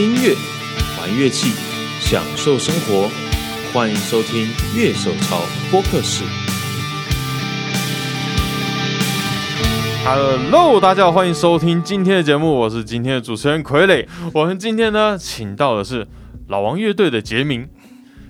音乐，玩乐器，享受生活，欢迎收听《乐手潮播客室》。Hello，大家好，欢迎收听今天的节目，我是今天的主持人傀儡。我们今天呢，请到的是老王乐队的杰明。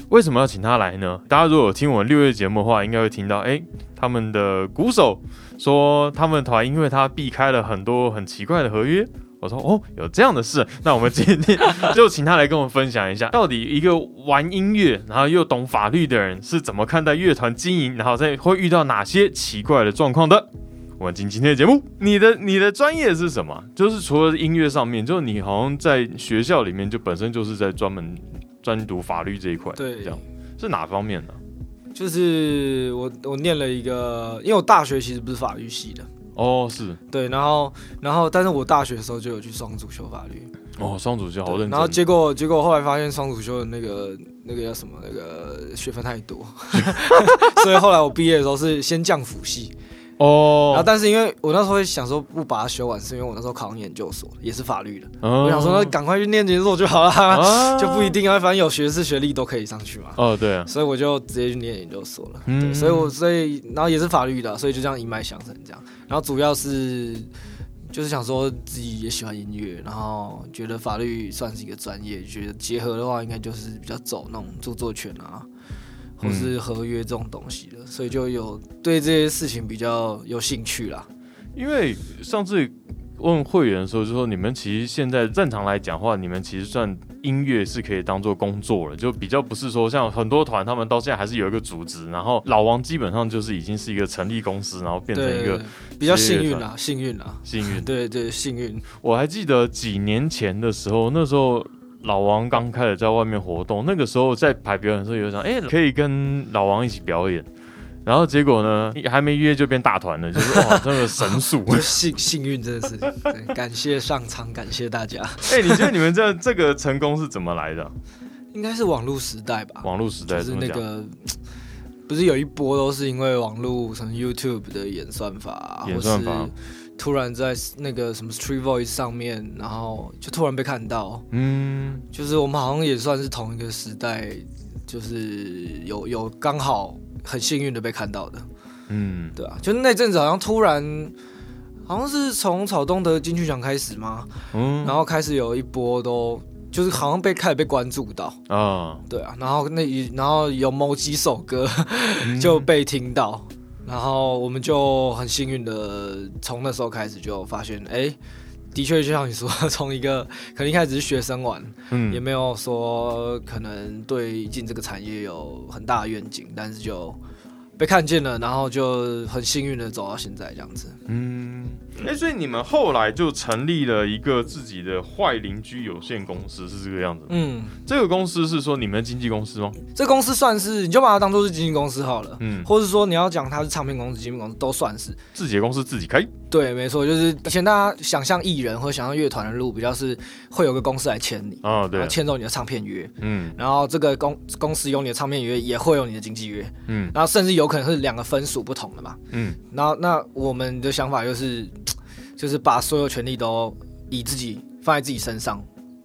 为什么要请他来呢？大家如果有听我们六月节目的话，应该会听到，哎，他们的鼓手说他们团因为他避开了很多很奇怪的合约。我说哦，有这样的事，那我们今天 就请他来跟我们分享一下，到底一个玩音乐然后又懂法律的人是怎么看待乐团经营，然后再会遇到哪些奇怪的状况的。我们进今天的节目，你的你的专业是什么？就是除了音乐上面，就是你好像在学校里面就本身就是在专门专读法律这一块，对这样是哪方面呢？就是我我念了一个，因为我大学其实不是法律系的，哦，是。对，然后然后但是我大学的时候就有去双主修法律，哦，双主修好认真，然后结果结果后来发现双主修的那个那个叫什么那个学分太多，所以后来我毕业的时候是先降辅系，然后哦，但是因为我那时候会想说不把它修完，是因为我那时候考上研究所也是法律的，我我想说那赶快去念研究所就好了，啊 就不一定啊，反正有学士学历都可以上去嘛。哦，对啊，所以我就直接去念研究所了。嗯对，所以我所以然后也是法律的，所以就这样一脉相承这样。然后主要是就是想说自己也喜欢音乐，然后觉得法律算是一个专业，觉得结合的话应该就是比较走那种著作权啊，或是合约这种东西的，所以就有对这些事情比较有兴趣啦。因为上次问会员的时候就说，你们其实现在正常来讲的话，你们其实算音乐是可以当做工作了，就比较不是说像很多团他们到现在还是有一个组织，然后老王基本上就是已经是一个成立公司，然后变成一个，比较幸运啦，幸运啦。幸运。对对，幸运。我还记得几年前的时候，那时候老王刚开始在外面活动，那个时候在排表演的时候有想，哎、可以跟老王一起表演。然后结果呢，还没约就变大团了，就是哇，真的神速。就幸幸运真的是，对感谢上苍，感谢大家。哎、你觉得你们这这个成功是怎么来的？应该是网络时代吧，网络时代就是？那个，不是有一波都是因为网络什么 YouTube 的演算法、啊，演算法或是突然在那个什么 Street Voice 上面，然后就突然被看到，嗯，就是我们好像也算是同一个时代，就是有有刚好很幸运的被看到的，嗯，对啊，就那阵子好像突然。好像是从草东的金曲奖开始吗？嗯，然后开始有一波都就是好像被开始被关注到，啊，对啊，然后那一然后有某几首歌 就被听到，然后我们就很幸运的从那时候开始就发现，哎，的确就像你说，从一个 可能一开始是学生玩，嗯，也没有说可能对进这个产业有很大的愿景，但是就被看见了，然后就很幸运的走到现在这样子。嗯，哎、所以你们后来就成立了一个自己的坏邻居有限公司，是这个样子吗？嗯，这个公司是说你们的经纪公司吗？这公司算是你就把它当做是经纪公司好了。嗯，或者说你要讲它是唱片公司、经纪公司都算是，自己的公司自己开，对，没错，就是以前大家想象艺人或想象乐团的路，比较是会有个公司来签你，啊，然对，签走你的唱片约，嗯。然后这个公公司有你的唱片约，也会有你的经纪约，嗯。然后甚至有可能是两个分属不同的嘛。嗯。然后那我们的想法就是，就是把所有权利都以自己放在自己身上。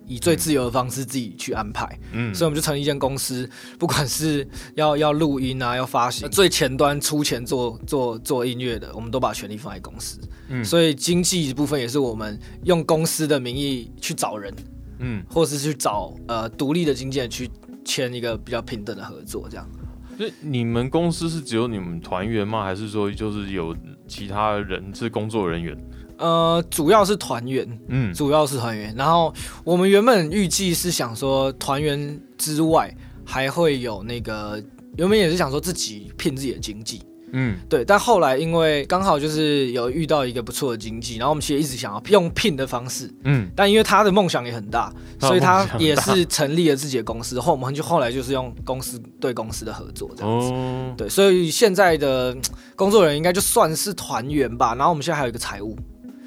以最自由的方式自己去安排，嗯，所以我们就成立一间公司，不管是要要录音啊，要发行，最前端出钱做做做音乐的，我们都把权利放在公司。嗯所以经济部分也是我们用公司的名义去找人，嗯，或是去找呃独立的经纪人去签一个比较平等的合作，这样。就你们公司是只有你们团员吗？还是说就是有其他人是工作人员？呃，主要是团员，嗯主要是团员。然后我们原本预计是想说，团员之外还会有那个，原本也是想说自己聘自己的经济，嗯对。但后来因为刚好就是有遇到一个不错的经济，然后我们其实一直想要用聘的方式，嗯但因为他的梦想也很大，所以他也是成立了自己的公司。后我们就后来就是用公司对公司的合作这样子。哦，对，所以现在的嗯工作人员应该就算是团员吧。然后我们现在还有一个财务，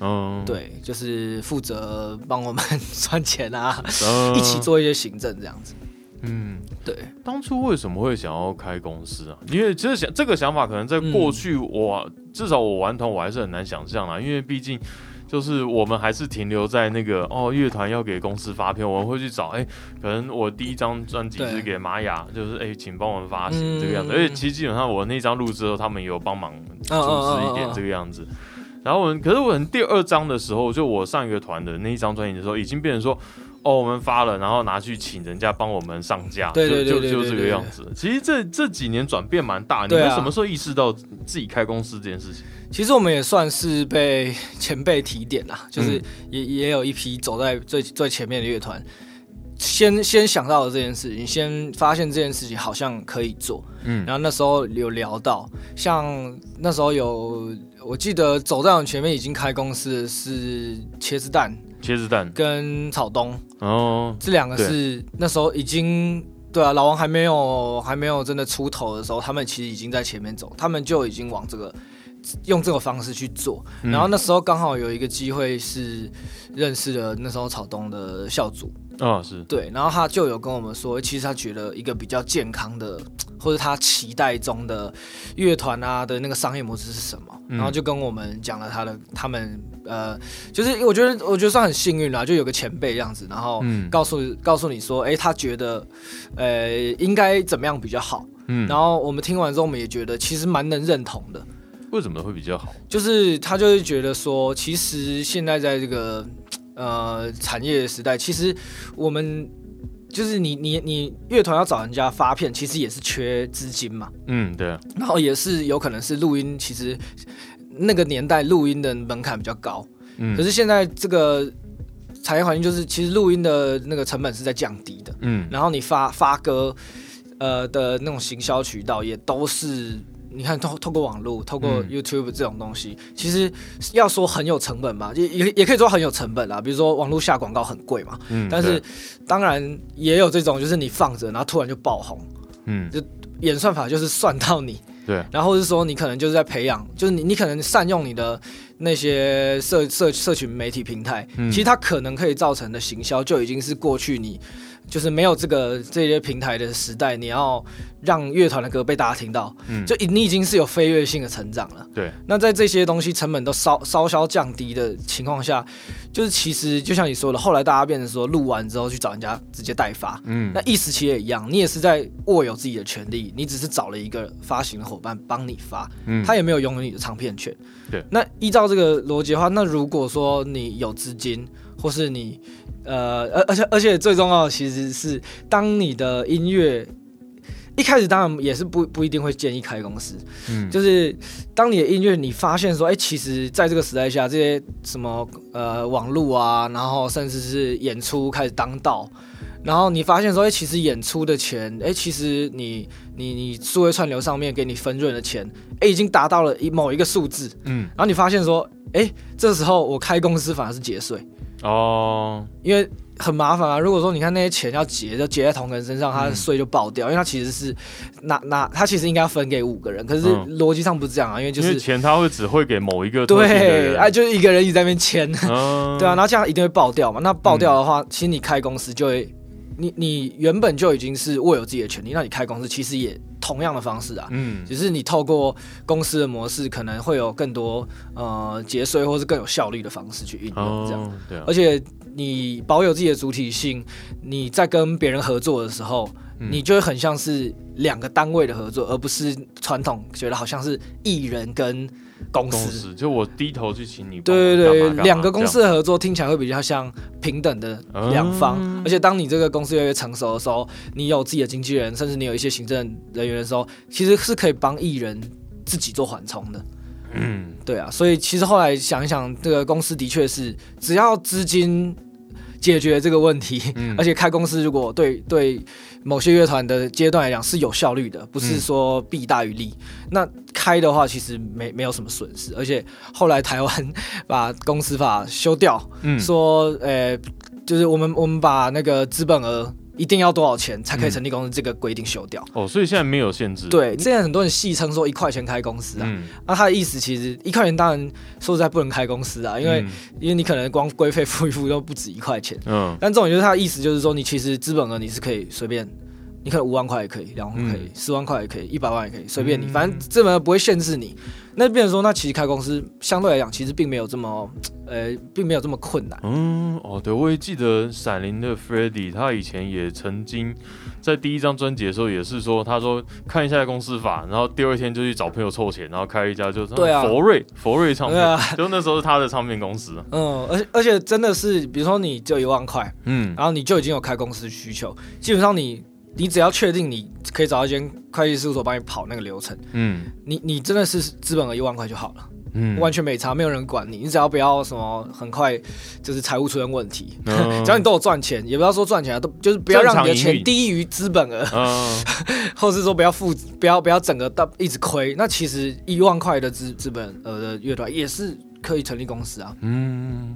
嗯，对，就是负责帮我们 赚钱啊，嗯 一起。做一些行政这样子。嗯，对，当初为什么会想要开公司啊？因为其实想这个想法，可能在过去我、至少我玩团我还是很难想象啦，因为毕竟就是我们还是停留在那个哦，乐团要给公司发片，我们会去找，哎、可能我第一张专辑对是给玛雅，就是哎、请帮我们发行、嗯这个样子。而且其实基本上我那张录之后，他们有帮忙组嗯嗯织一点这个样子。然后我们，可是我们第二张的时候，就我上一个团的那一张专辑的时候，已经变成说，哦，我们发了，然后拿去请人家帮我们上架，对对对就就就这个样子。其实这这几年转变蛮大，你们什么时候意识到自己开公司这件事情？其实我们也算是被前辈提点啦，就是嗯。也也有一批走在最最前面的乐团，先先想到了这件事情，先发现这件事情好像可以做，嗯。然后那时候有聊到，像那时候有我记得走在我们前面已经开公司的是茄子蛋茄子蛋，跟草东哦，这两个是那时候已经。对啊，老王还没有还没有真的出头的时候，他们其实已经在前面走，他们就已经往这个用这个方式去做。嗯。然后那时候刚好有一个机会是认识了那时候草东的校主，哦是，对，然后他就有跟我们说，其实他觉得一个比较健康的，或者他期待中的乐团啊的那个商业模式是什么，嗯然后就跟我们讲了他的他们呃，就是我觉得我觉得算很幸运啦，就有个前辈这样子，然后嗯告诉告诉你说，哎，他觉得呃应该怎么样比较好，嗯然后我们听完之后，我们也觉得其实蛮能认同的。为什么会比较好？就是他就会觉得说，其实现在在这个呃产业时代，其实我们就是你你你乐团要找人家发片，其实也是缺资金嘛，嗯，对。啊，然后也是有可能是录音，其实那个年代录音的门槛比较高，嗯，可是现在这个产业环境就是，其实录音的那个成本是在降低的，嗯。然后你发发歌呃的那种行销渠道也都是。你看，透透过网络，透过嗯。YouTube 这种东西，其实要说很有成本吧，也也也可以说很有成本啦。比如说网络下广告很贵嘛，嗯，但是当然也有这种，就是你放着，然后突然就爆红，嗯演算法就是算到你，对，然后是说你可能就是在培养，就是你你可能善用你的那些社社社群媒体平台，嗯。其实它可能可以造成的行销就已经是过去你就是没有这个这些平台的时代，你要让乐团的歌被大家听到，嗯。就你已经是有飞跃性的成长了。对，那在这些东西成本都稍稍稍降低的情况下，就是其实就像你说的，后来大家变成说录完之后去找人家直接代发，嗯。那意思其实也一样，你也是在握有自己的权利，你只是找了一个发行的伙伴帮你发，嗯。他也没有拥有你的唱片权。对，那依照这个逻辑的话，那如果说你有资金，或是你呃，而而且而且最重要的其实是，当你的音乐一开始当然也是不不一定会建议开公司，嗯。就是当你的音乐你发现说，哎、其实在这个时代下，这些什么呃网络啊，然后甚至是演出开始当道，然后你发现说，哎、其实演出的钱，哎、其实你你你数位串流上面给你分润的钱，哎、已经达到了一某一个数字，嗯。然后你发现说，哎、这时候我开公司反而是节税，哦，因为很麻烦啊。如果说你看那些钱要结，就结在同个人身上，他税就爆掉，因为他其实是拿拿他其实应该要分给五个人，可是嗯逻辑上不是这样啊，因为就因为是钱他会只会给某一个特定的对，人 哎，就是一个人一直在那边签，嗯 对啊，然后这样一定会爆掉嘛。那爆掉的话，其实你开公司就会，你你原本就已经是握有自己的权利，那你开公司其实也同样的方式啊。嗯只是你透过公司的模式，可能会有更多呃节税或是更有效率的方式去运用这样。哦，对啊而，且你保有自己的主体性，你在跟别人合作的时候，嗯你就会很像是两个单位的合作，而不是传统觉得好像是艺人跟公公司。就我低头去请你对对对两个公司的合作听起来会比较像平等的两方，嗯而且当你这个公司越来越成熟的时候，你有自己的经纪人，甚至你有一些行政人员的时候，其实是可以帮艺人自己做缓冲的。嗯对啊，所以其实后来想一想，这个公司的确是只要资金解决这个问题，嗯。而且开公司如果对对某些乐团的阶段来讲是有效率的，不是嗯说弊大于利，那开的话其实没没有什么损失，而且后来台湾把公司法修掉，嗯。说呃，就是我们我们把那个资本额一定要多少钱才可以嗯。成立公司这个规定修掉。哦，所以现在没有限制，对，现在很多人戏称说一块钱开公司啊，嗯，那他的意思其实一块钱当然说实在不能开公司啊，因为、嗯。因为你可能光规费付一付都不止一块钱。嗯。但这种就是他的意思，就是说你其实资本额你是可以随便，你可能五万块也可以，两万块可以，嗯。十、万块也可以，一百万也可以，随便你，嗯。反正资本额不会限制你。那变成说，那其实开公司相对来讲，其实并没有这么，呃，并没有这么困难。嗯，哦，对，我也记得闪灵的 f r e d d y 他以前也曾经在第一张专辑的时候，也是说，他说看一下公司法，然后第二天就去找朋友凑钱，然后开一家就是对啊。佛瑞佛瑞唱片，就那时候是他的唱片公司，嗯，而且而且真的是，比如说你只有一万块，嗯。然后你就已经有开公司需求，基本上你你只要确定你可以找到一间会计事务所帮你跑那个流程，嗯你你真的是资本额一万块就好了。嗯，完全没差，没有人管你，你只要不要什么很快就是财务出现问题，嗯 只要你都有赚钱，也不要说赚钱啊，都就是不要让你的钱低于资本额，嗯 或是说不要负不要不要整个到一直亏。那其实一万块的资资本额的乐团也是可以成立公司啊。嗯。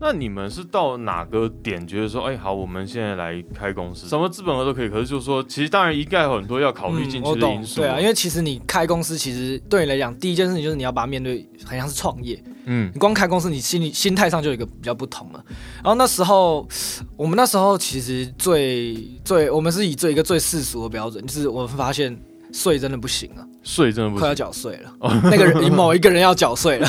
那你们是到哪个点觉得说，哎、好，我们现在来开公司，什么资本额都可以。可是就是说，其实当然一概有很多要考虑进去的因，素、对啊，因为其实你开公司，其实对你来讲，第一件事情就是你要把它面对，很像是创业。嗯你光开公司，你心里心态上就有一个比较不同了。然后那时候，我们那时候其实最最，我们是以最一个最世俗的标准，就是我们发现税真的不行啊，税真的不行。快要行，缴税了。那个人 某一个人要缴税了，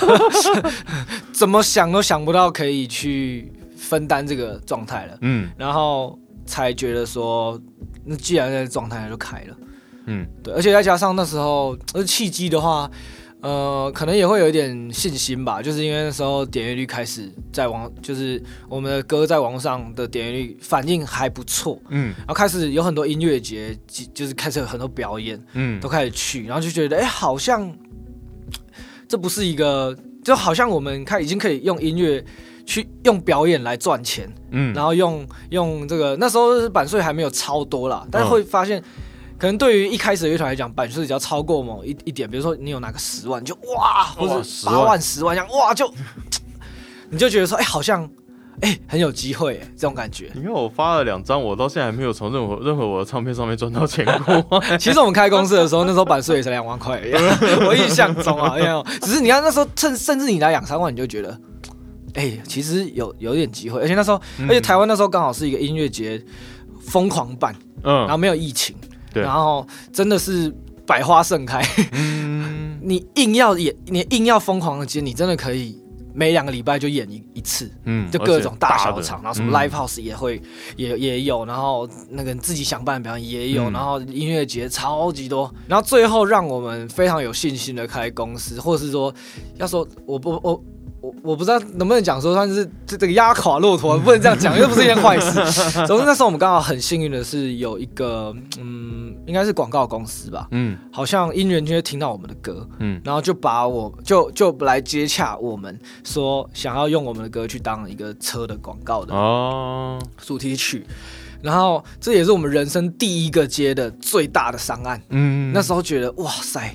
怎么想都想不到可以去分担这个状态了，嗯。然后才觉得说，那既然在这状态，那就开了。嗯。对，而且再加上那时候而契机的话，呃，可能也会有一点信心吧，就是因为那时候点阅率开始在网，就是我们的歌在网络上的点阅率反应还不错，嗯。然后开始有很多音乐节，即就是开始有很多表演嗯。都开始去，然后就觉得哎、好像这不是一个，就好像我们开已经可以用音乐。去用表演来赚钱，嗯，然后用用这个那时候版税还没有超多啦，但是会发现，可能对于一开始的乐团来讲，版税只要超过某一一点，比如说你有拿个十万，就哇，或者八万、十万这样，哇，就 你就觉得说，哎、好像哎、很有机会、哎这种感觉。你看我发了两张，我到现在还没有从任何任何我的唱片上面赚到钱过。其实我们开公司的时候，那时候版税也才两万块，我印象中啊，没有，只是你看那时候甚甚至你拿两三万，你就觉得。哎、其实有有点机会，而且那时候，而且台湾那时候刚好是一个音乐节疯狂办，然后嗯没有疫情，对。然后真的是百花盛开。嗯。你硬要演，你硬要疯狂的接，你真的可以每两个礼拜就演一一次，嗯就各种大小场，然后什么 live house 也会、也也有，然后那个自己想办的表演也有，嗯。然后音乐节超级多，然后最后让我们非常有信心的开公司，或者是说，要说我不我。我我我不知道能不能讲说算是这这个压垮骆驼，不能这样讲，又不是一件坏事。总之那时候我们刚好很幸运的是有一个嗯，应该是广告公司吧，嗯。好像因缘就会听到我们的歌，嗯。然后就把我就就来接洽我们，说想要用我们的歌去当一个车的广告的哦。主题曲，然后这也是我们人生第一个接的最大的商案。嗯。那时候觉得哇塞，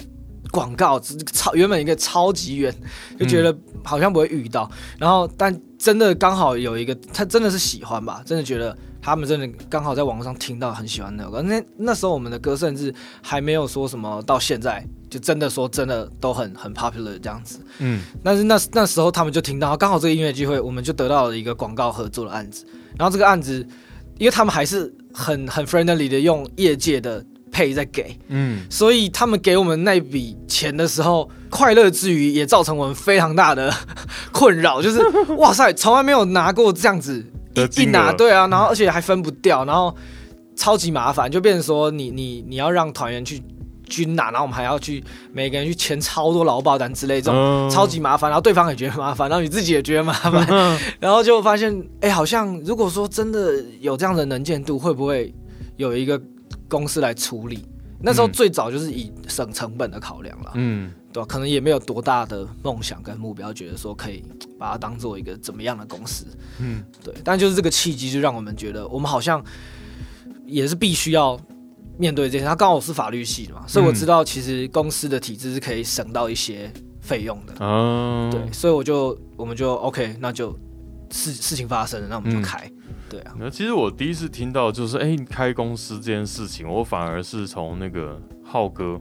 广告超原本一个超级远，就觉得好像不会遇到，然后但真的刚好有一个他真的是喜欢吧，真的觉得他们真的刚好在网上听到很喜欢那首歌。那那时候我们的歌甚至还没有说什么，到现在就真的说真的都很很 popular 这样子。嗯但是那那时候他们就听到，刚好这个音乐机会，我们就得到了一个广告合作的案子。然后这个案子，因为他们还是很很 friendly 的用业界的配在给，嗯。所以他们给我们那笔钱的时候，快乐之余也造成我们非常大的 困扰，就是 哇塞，从来没有拿过这样子一拿，对啊，然后而且还分不掉，然后超级麻烦，就变成说你你你要让团员去均拿，然后我们还要去每个人去签超多劳保单之类这种。嗯。超级麻烦，然后对方也觉得麻烦，然后你自己也觉得麻烦，然后就发现，哎、好像如果说真的有这样的能见度，会不会有一个公司来处理？那时候嗯最早就是以省成本的考量了，嗯对吧、可能也没有多大的梦想跟目标，觉得说可以把它当做一个怎么样的公司，嗯对。但就是这个契机，就让我们觉得我们好像也是必须要面对这些。他刚好是法律系的嘛，所以我嗯知道其实公司的体制是可以省到一些费用的。嗯对，所以我就我们就 OK，那就事事情发生了，那我们就嗯开。对啊，那其实我第一次听到就是哎、你开公司这件事情，我反而是从那个浩哥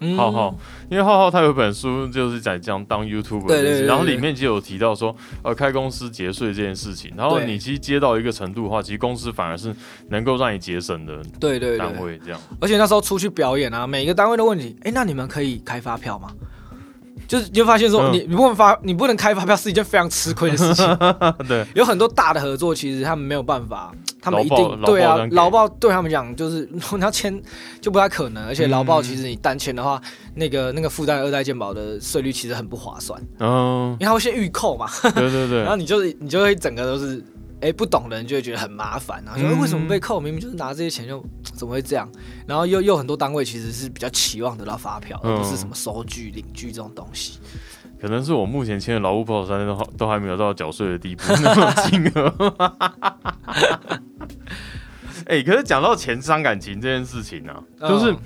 嗯。浩浩，因为浩浩他有一本书就是在讲当 YouTuber 这件事对对对。对然后里面就有提到说，呃，开公司节税这件事情，然后你其实接到一个程度的话，其实公司反而是能够让你节省的对对对。单，位，这样。而且那时候出去表演啊，每一个单位都问你，哎、那你们可以开发票吗？就是你就发现说，嗯。你你不能发，你不能开发票是一件非常吃亏的事情。对，有很多大的合作，其实他们没有办法，他们一劳报定对啊劳报这样，给。劳报对他们讲就是你要签就不太可能，而且劳报嗯其实你单签的话，那个那个附带二代健保的税率其实很不划算，嗯，因为他会先预扣嘛，对对对。然后，你就是你就会整个都是。哎，不懂的人就会觉得很麻烦，然后说、嗯。为什么被扣？明明就是拿这些钱就怎么会这样？然后又又很多单位其实是比较期望得到发票，而不是嗯什么收据、领据这种东西。可能是我目前签的劳务保险都还都还没有到缴税的地步那么金额。哎、可是讲到钱伤感情这件事情呢、啊，就是、嗯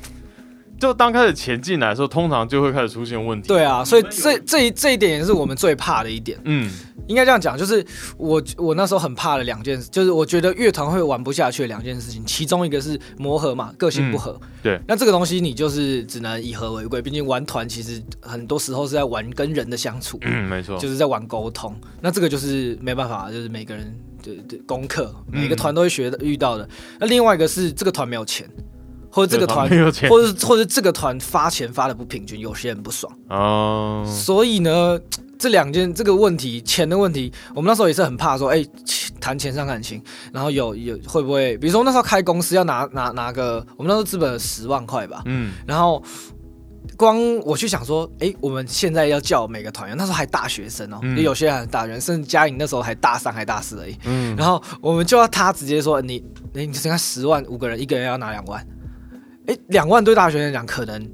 就当开始钱进来的时候，通常就会开始出现问题。对啊，所以这这一这一点也是我们最怕的一点。嗯，应该这样讲，就是我我那时候很怕的两件事，就是我觉得乐团会玩不下去的两件事情，其中一个是磨合嘛，个性不合。对，那这个东西你就是只能以和为贵，毕竟玩团其实很多时候是在玩跟人的相处，嗯，没错，就是在玩沟通。那这个就是没办法，就是每个人对对功课，每个团都会学的遇到的。那另外一个是这个团没有钱，或者这个团或者或者这个团发钱发的不平均，有些人不爽。哦，所以呢，这两件这个问题，钱的问题，我们那时候也是很怕说，哎、谈钱伤感情，然后有有会不会，比如说那时候开公司要拿拿拿个，我们那时候资本十万块吧，嗯，然后光我去想说，哎、我们现在要叫每个团员，那时候还大学生哦、有些人还大学生，甚至嘉颖那时候还大三还大四而已，嗯，然后我们就要他直接说，你你你剩下十万，五个人一个人要拿两万，哎、两万对大学生来讲可能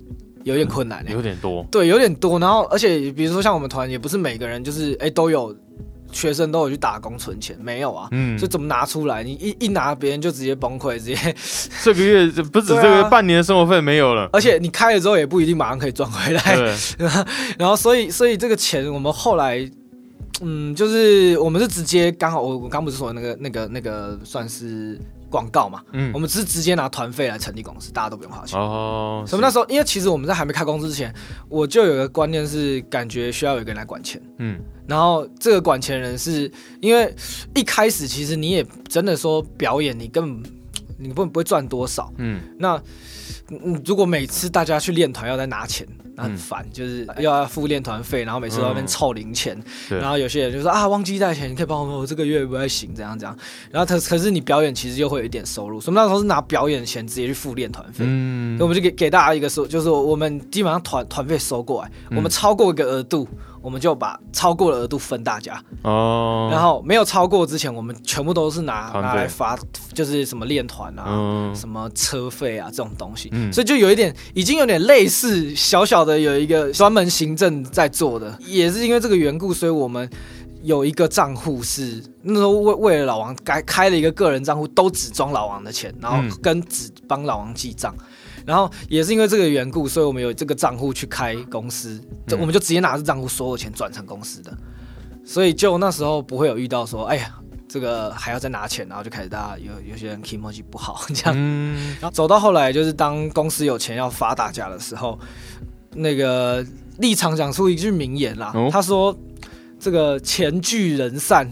有点困难、欸，有点多，对，有点多。然后，而且比如说像我们团，也不是每个人就是哎都有学生都有去打工存钱，没有啊。嗯就，怎么拿出来？你一一拿，别人就直接崩溃，直接。这个月不止 这个月半年的生活费没有了，而且你开了之后也不一定马上可以赚回来。对，然后，所以，所以这个钱我们后来，嗯，就是我们是直接刚好，我我刚不是说那个那个那个算是广告嘛，嗯我，们只是直接拿团费来成立公司，大家都不用花钱。哦，什么那时候，因为其实我们在还没开公司之前，我就有个观念是，感觉需要有一个人来管钱。嗯，然后这个管钱人是因为一开始其实你也真的说表演，你根本你不不会赚多少。嗯，那嗯，如果每次大家去练团要再拿钱，那很烦，就是又要付练团费，然后每次都在那边凑零钱，嗯然后有些人就说啊忘记带钱，你可以帮我们，我这个月不太行，怎样怎样。然后可可是你表演其实又会有一点收入，所以那时候是拿表演钱直接去付练团费。嗯所以我们就给给大家一个说，就是我们基本上团团费收过来，嗯我们超过一个额度，我们就把超过的额度分大家，哦，然后没有超过之前，我们全部都是拿拿来发，就是什么练团啊。嗯，什么车费啊这种东西，嗯。所以就有一点，已经有点类似小小的有一个专门行政在做的，也是因为这个缘故，所以我们有一个账户是那时候为为了老王开开了一个个人账户，都只装老王的钱，然后嗯。跟只帮老王记账。然后也是因为这个缘故，所以我们有这个账户去开公司，就嗯。我们就直接拿着账户所有钱转成公司的，所以就那时候不会有遇到说，哎呀，这个还要再拿钱，然后就开始大家有有些人 emoji 不好这样，嗯，然后走到后来就是当公司有钱要发大家的时候，那个立场讲出一句名言啦，哦。他说这个钱聚人散。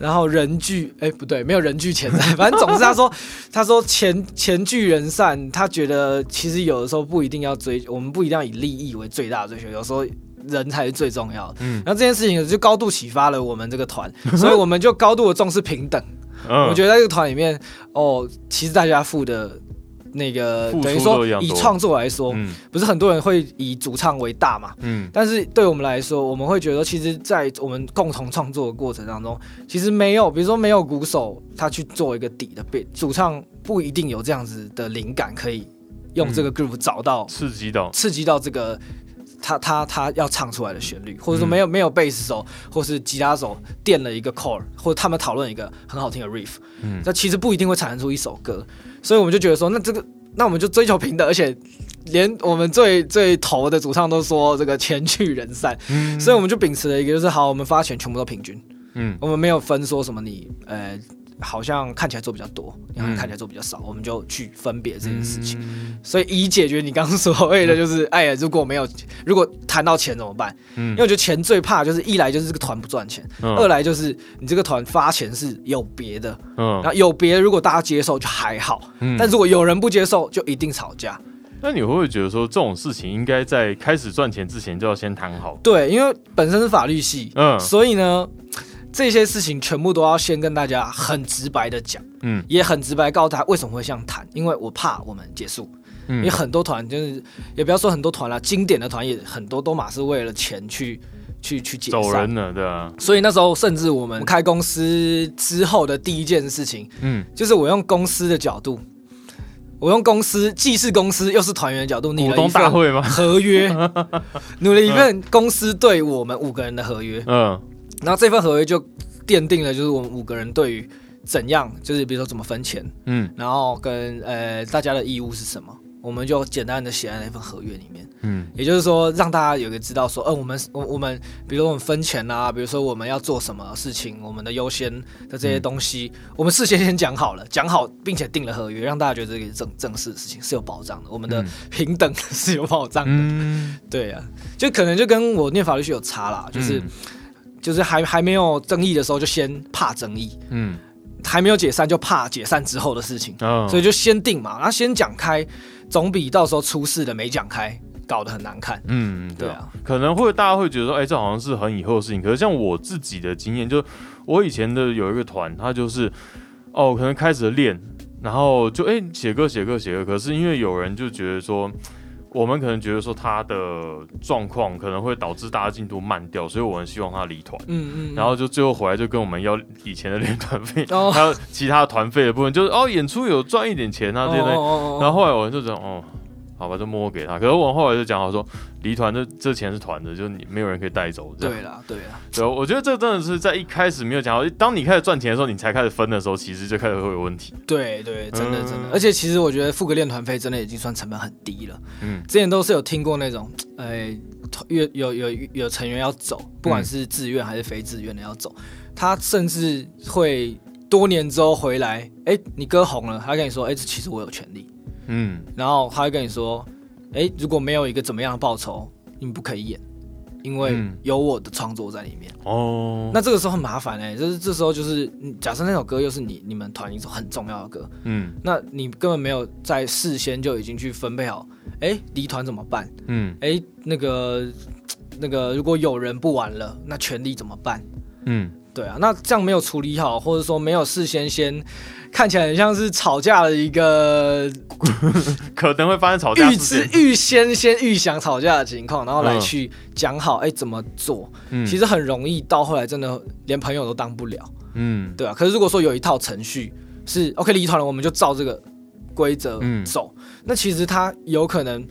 然后人聚，哎，不对，没有人聚钱散，反正总之他说，他说钱钱聚人散，他觉得其实有的时候不一定要追，我们不一定要以利益为最大的追求，有时候人才是最重要的。嗯然后这件事情就高度启发了我们这个团，所以我们就高度的重视平等。嗯，我觉得在这个团里面，哦，其实大家付的那个等于说以创作来说，嗯。不是很多人会以主唱为大嘛？嗯。但是对我们来说，我们会觉得，其实，在我们共同创作的过程当中，其实没有，比如说没有鼓手他去做一个底的 beat，主唱不一定有这样子的灵感，可以用这个 groove 找到、刺激到，刺激到这个他他他要唱出来的旋律，或者说嗯。没有、没有贝斯手或是吉他手垫了一个 chord，或者他们讨论一个很好听的 riff，嗯。那其实不一定会产生出一首歌，所以我们就觉得说，那这个那我们就追求平等，而且连我们最最头的主唱都说这个钱去人散，嗯。所以我们就秉持了一个就是好，我们发钱全部都平均，嗯。我们没有分说什么你呃好像看起来做比较多，你好像看起来做比较少，我们就去分别这件事情。嗯所以以解决你刚刚所谓的，就是哎呀，如果没有，如果谈到钱怎么办？嗯因为我觉得钱最怕就是一来就是这个团不赚钱，嗯二来就是你这个团发钱是有别的，嗯然后有别如果大家接受就还好，嗯但如果有人不接受，就一定吵架。那你会不会觉得说这种事情应该在开始赚钱之前就要先谈好？对，因为本身是法律系，嗯所以呢，这些事情全部都要先跟大家很直白的讲，嗯也很直白告诉他为什么会这样谈，因为我怕我们结束。因为嗯很多团就是，也不要说很多团啦，经典的团也很多都嘛是为了钱去去去解散。走人了，对啊，所以那时候，甚至我们开公司之后的第一件事情，嗯就是我用公司的角度，我用公司既是公司又是团员的角度拟股东了一份大会吗？合约，努了一份公司对我们五个人的合约。嗯然后这份合约就奠定了，就是我们五个人对于怎样，就是比如说怎么分钱，嗯。然后跟呃大家的义务是什么，我们就简单的写在那份合约里面。嗯。也就是说，让大家有个知道说，呃，我们我我们，比如说我们分钱啊，比如说我们要做什么事情，我们的优先的这些东西，我们事先先讲好了，讲好，并且定了合约，让大家觉得这个正正式的事情是有保障的，我们的嗯。平等是有保障的。嗯，对啊，就可能就跟我念法律系有差啦，就是、嗯就是还还没有争议的时候，就先怕争议，嗯还没有解散就怕解散之后的事情，嗯，所以就先定嘛，然后先讲开，总比到时候出事的没讲开搞得很难看。嗯对啊。对啊，可能会大家会觉得说，哎、这好像是很以后的事情。可是像我自己的经验，就我以前的有一个团，他就是哦，可能开始练，然后就哎写歌写歌写歌，可是因为有人就觉得说。我们可能觉得说他的状况可能会导致大家进度慢掉，所以我们希望他离团。嗯嗯，然后就最后回来就跟我们要以前的练团费，哦 还有其他团费的部分，就是哦演出有赚一点钱啊这些东西。哦然后后来我就讲哦，好吧，就默默给他。可是我后来就讲好说，离团这这钱是团的，就是你没有人可以带走。对啦对啦，对，我觉得这真的是在一开始没有讲好，当你开始赚钱的时候，你才开始分的时候，其实就开始会有问题。对对，真的真的嗯，而且其实我觉得付个练团费真的已经算成本很低了。嗯之前都是有听过那种，呃，有有有有成员要走，不管是自愿还是非自愿的要走，他甚至会多年之后回来，哎，你歌红了，他跟你说，哎，这其实我有权利，嗯然后他会跟你说，哎，如果没有一个怎么样的报酬，你们不可以演，因为嗯有我的创作在里面。哦，那这个时候很麻烦哎、就是这时候就是，嗯假设那首歌又是你你们团一首很重要的歌，嗯那你根本没有在事先就已经去分配好，哎，离团怎么办？嗯哎，那个那个，如果有人不玩了，那权利怎么办？嗯对啊，那这样没有处理好，或者说没有事先先看起来很像是吵架的一个 可能会发生吵架预。知预先先预想吵架的情况，然后来嗯去讲好，哎，怎么做？嗯其实很容易，到后来真的连朋友都当不了。嗯对啊，可是如果说有一套程序是 OK 离团了，我们就照这个规则嗯走，那其实他有可能，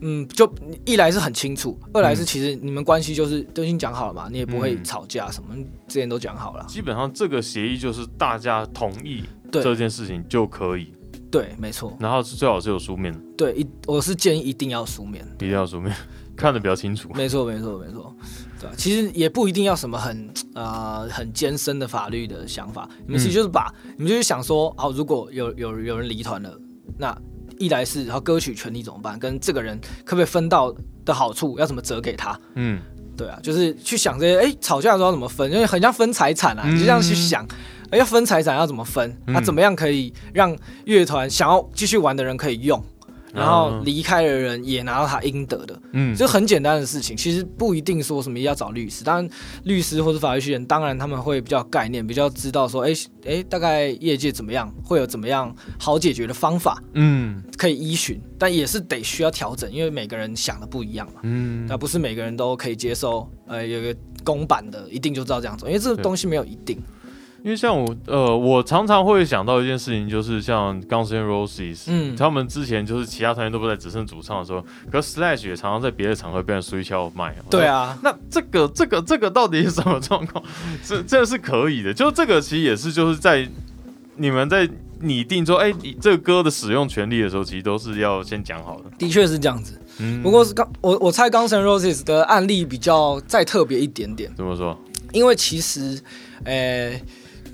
嗯，就一来是很清楚，二来是其实你们关系就是都已经讲好了嘛，你也不会嗯吵架什么，之前都讲好了。基本上这个协议就是大家同意对这件事情就可以，对，没错，然后是最好是有书面，对，一我是建议一定要书面，一定要书面，看得比较清楚。没错，没错，没错。对啊，其实也不一定要什么很呃很艰深的法律的想法，你们其实就是把、你们就是想说，哦，如果有有有人离团了，那一来是然后歌曲权利怎么办，跟这个人可不可以分到的好处要怎么折给他？嗯。对啊，就是去想这些，哎，吵架的时候要怎么分，因为很像分财产啊，嗯你就这样去想，哎，要分财产要怎么分？那，嗯。怎么样可以让乐团想要继续玩的人可以用，然后啊离开的人也拿到他应得的，嗯。就很简单的事情，其实不一定说什么要找律师，当然律师或者法律系人，当然他们会比较概念，比较知道说，哎哎，大概业界怎么样，会有怎么样好解决的方法嗯。可以依循，但也是得需要调整，因为每个人想的不一样嘛，嗯。那不是每个人都可以接受，呃，有一个公版的一定就知道这样做，因为这个对。东西没有一定，因为像我，呃，我常常会想到一件事情，就是像 Guns N' Roses，嗯他们之前就是其他团员都不在，只剩主唱的时候，可是 Slash 也常常在别的场合变成 Switch Out Mind。对，啊，那这个这个这个到底是什么状况？这这是可以的，就这个其实也是就是在你们在拟定说，哎、你这个歌的使用权利的时候，其实都是要先讲好的。的确是这样子。嗯不过是刚我我猜刚 N' Roses 的案例比较再特别一点点。怎么说？因为其实，呃，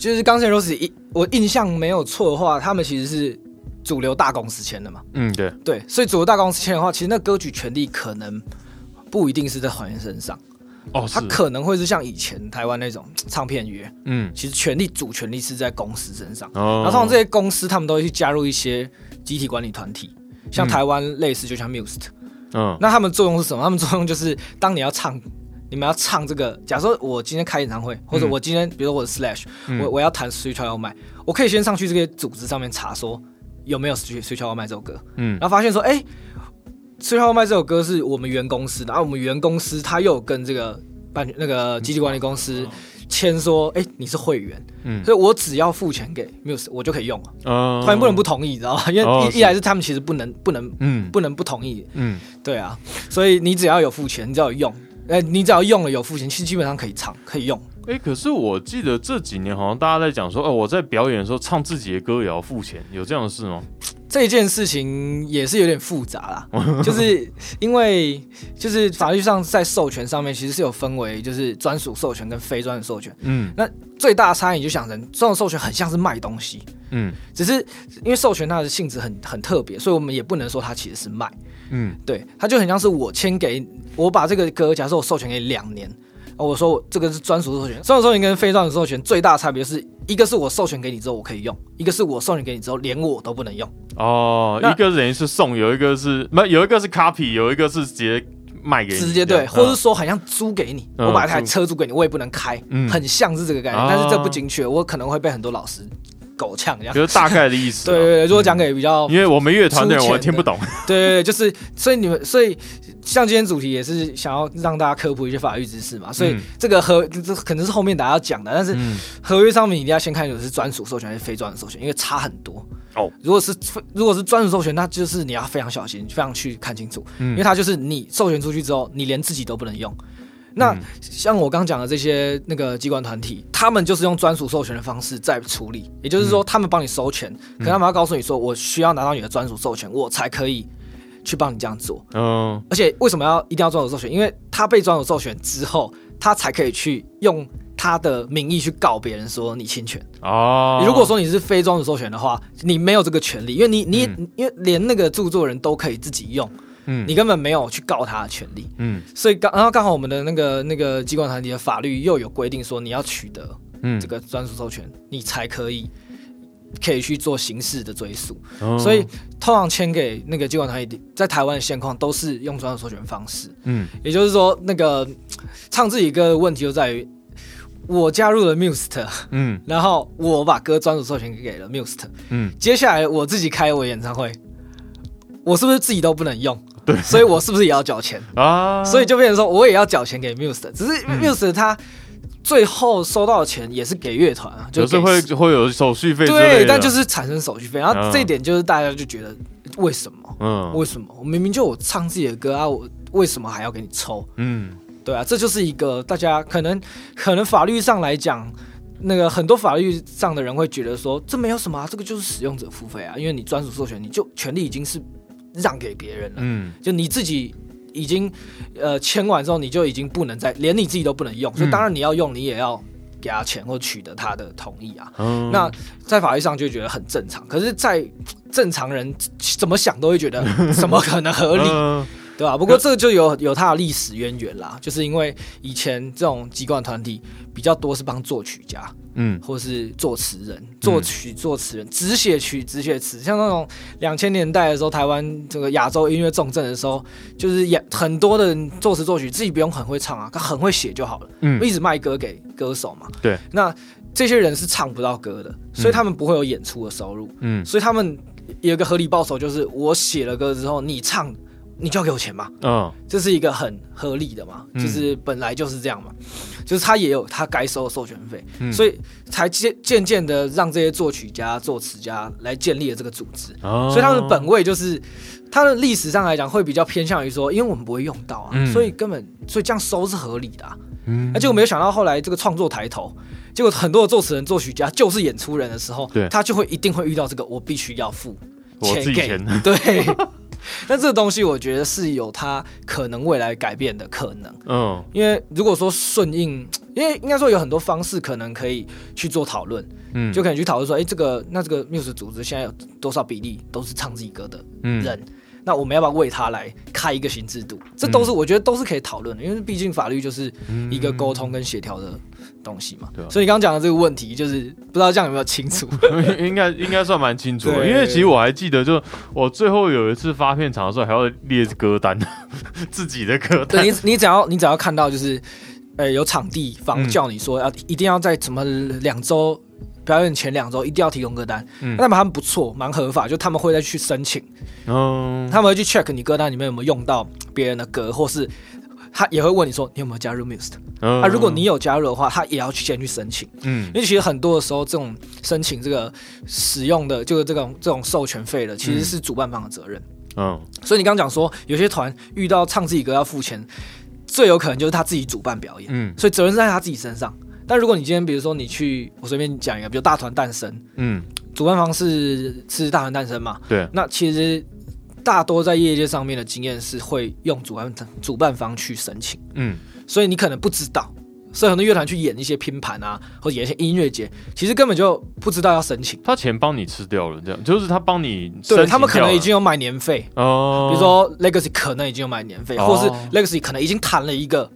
就是 N' Roses 一我印象没有错的话，他们其实是主流大公司签的嘛。嗯，对，对，所以主流大公司签的话，其实那歌曲权利可能不一定是在还原身上，哦，是他，可能会是像以前台湾那种唱片约，嗯，其实权利主权利是在公司身上。哦，然后通常这些公司他们都会去加入一些集体管理团体，像嗯台湾类似就像 Muse，、嗯，那他们作用是什么？他们作用就是当你要唱。你们要唱这个，假设我今天开演唱会，或者嗯我今天，比如说我是 Slash，、嗯。我我要弹《Switch 要卖，我可以先上去这个组织上面查说有没有《Switch Switch 要卖这首歌，嗯。然后发现说，哎、欸，《Switch 要卖这首歌是我们原公司的，然后我们原公司他又有跟这个办那个基金管理公司签说，哎、你是会员，嗯。所以我只要付钱给 Muse，我就可以用了。嗯，团员不能不同意，知道吗？因为一来是他们其实不能不能嗯。不能不同意，嗯，对啊，所以你只要有付钱，你只要有用，哎、你只要用了有付钱，其实基本上可以唱可以用。哎、可是我记得这几年好像大家在讲说，哦，我在表演的时候唱自己的歌也要付钱，有这样的事吗？这件事情也是有点复杂啦，就是因为就是法律上在授权上面其实是有分为就是专属授权跟非专属授权，嗯。那最大的差异就想成专属授权很像是卖东西，嗯。只是因为授权它的性质很很特别，所以我们也不能说它其实是卖，嗯。对，它就很像是我签给我把这个歌，假设我授权给你两年。哦我说我这个是专属授权，专属授权跟非专属授权最大的差别是一个是我授权给你之后我可以用，一个是我授权给你之后连我都不能用。哦，一个等于是送，有一个是没有一个是 copy，有一个是直接卖给你，直接对，或者是说好像租给你，嗯我把一台车租给你，我也不能开，嗯很像是这个概念，啊但是这不精确，我可能会被很多老师狗呛这样。就是大概的意思啊。对 对对，如果讲给比较，因为我们乐团的人我听不懂。对对对，就是所以你们，所以像今天主题也是想要让大家科普一些法律知识嘛，所以嗯这个合这可能是后面大家要讲的，但是嗯合约上面一定要先看有是专属授权还是非专属授权，因为差很多。哦，如果是如果是专属授权，那就是你要非常小心，非常去看清楚，因为嗯它就是你授权出去之后，你连自己都不能用。那嗯。像我刚讲的这些那个机关团体，他们就是用专属授权的方式在处理，也就是说，他们帮你收钱，可他们要告诉你说，我需要拿到你的专属授权，我才可以去帮你这样做。嗯而且为什么要一定要专属授权？因为他被专属授权之后，他才可以去用他的名义去告别人说你侵权。哦，如果说你是非专属授权的话，你没有这个权利，因为你你、因为连那个著作人都可以自己用，嗯你根本没有去告他的权利。嗯所以刚然后刚好我们的那个那个机关团体的法律又有规定说，你要取得嗯这个专属授权，你才可以可以去做刑事的追诉。哦所以通常签给那个机关团体，在台湾的现况都是用专属授权方式。嗯也就是说，那个唱自己歌的问题就在于，我加入了 Muse，嗯然后我把歌专属授权给了 Muse，嗯接下来我自己开我演唱会，我是不是自己都不能用？对。所以我是不是也要缴钱？啊，所以就变成说，我也要缴钱给 Muse，只是嗯。Muse 他最后收到的钱也是给乐团啊，就是会会有手续费对，但就是产生手续费，然后嗯。这一点就是大家就觉得为什么？嗯。为什么？我明明就我唱自己的歌啊，我为什么还要给你抽？嗯。对啊，这就是一个大家可能可能法律上来讲，那个很多法律上的人会觉得说，这没有什么啊，这个就是使用者付费啊，因为你专属授权，你就权利已经是让给别人了，嗯。就你自己已经呃签完之后，你就已经不能再连你自己都不能用，所以嗯当然你要用，你也要给他钱或取得他的同意啊。嗯。那在法律上就觉得很正常，可是，在正常人怎么想都会觉得 怎么可能合理？嗯对吧、不过这个就有有它的历史渊源啦，就是因为以前这种机关团体比较多是帮作曲家嗯。或是作词人、作曲作词人、只写曲、只写词，像那种两千年代的时候，台湾这个亚洲音乐重镇的时候，就是也很多的人作词作曲自己不用很会唱啊，他很会写就好了，嗯。一直卖歌给歌手嘛。对，那这些人是唱不到歌的，所以他们不会有演出的收入。嗯。所以他们有一个合理报酬，就是我写了歌之后，你唱，你就要给我钱嘛，嗯。这是一个很合理的嘛，嗯。就是本来就是这样嘛，就是他也有他该收的授权费，嗯。所以才渐渐渐的让这些作曲家、作词家来建立了这个组织，哦。所以他们的本位就是。他的历史上来讲，会比较偏向于说，因为我们不会用到啊，嗯。所以根本所以这样收是合理的、啊。嗯。而结果没有想到，后来这个创作抬头，结果很多的作词人、作曲家就是演出人的时候，对。他就会一定会遇到这个，我必须要付钱给钱。对，那这个东西我觉得是有它可能未来改变的可能，嗯。因为如果说顺应，因为应该说有很多方式可能可以去做讨论，嗯，就可以去讨论说，哎、这个那这个 Muse 组织现在有多少比例都是唱自己歌的嗯。人，那我们要不要为他来开一个新制度？这都是我觉得都是可以讨论的，因为毕竟法律就是一个沟通跟协调的东西嘛。对啊。所以你刚刚讲的这个问题，就是不知道这样有没有清楚？应该应该算蛮清楚的，因为其实我还记得，就我最后有一次发片场的时候，还要列歌单，自己的歌单。对。你，你只要你只要看到就是，呃，有场地方嗯叫你说要一定要在什么两周表演前两周一定要提供歌单，嗯。那么他们不错，蛮合法，就他们会再去申请，嗯，他们会去 check 你歌单里面有没有用到别人的歌，或是他也会问你说你有没有加入 Mist？。嗯。啊，如果你有加入的话，他也要去先去申请，嗯。因为其实很多的时候，这种申请这个使用的就是这种这种授权费的，其实是主办方的责任。嗯。所以你刚刚讲说，有些团遇到唱自己歌要付钱，最有可能就是他自己主办表演，嗯。所以责任是在他自己身上。但如果你今天比如说你去，我随便讲一个，比如大团诞生，嗯，主办方是是大团诞生嘛，对，那其实大多在业界上面的经验是会用主办主办方去申请，嗯。所以你可能不知道。所以很多乐团去演一些拼盘啊，或者演一些音乐节，其实根本就不知道要申请。他钱帮你吃掉了，这样就是他帮你对他们可能已经有买年费，哦，比如说 Legacy 可能已经有买年费，哦。或是 Legacy 可能已经谈了一个，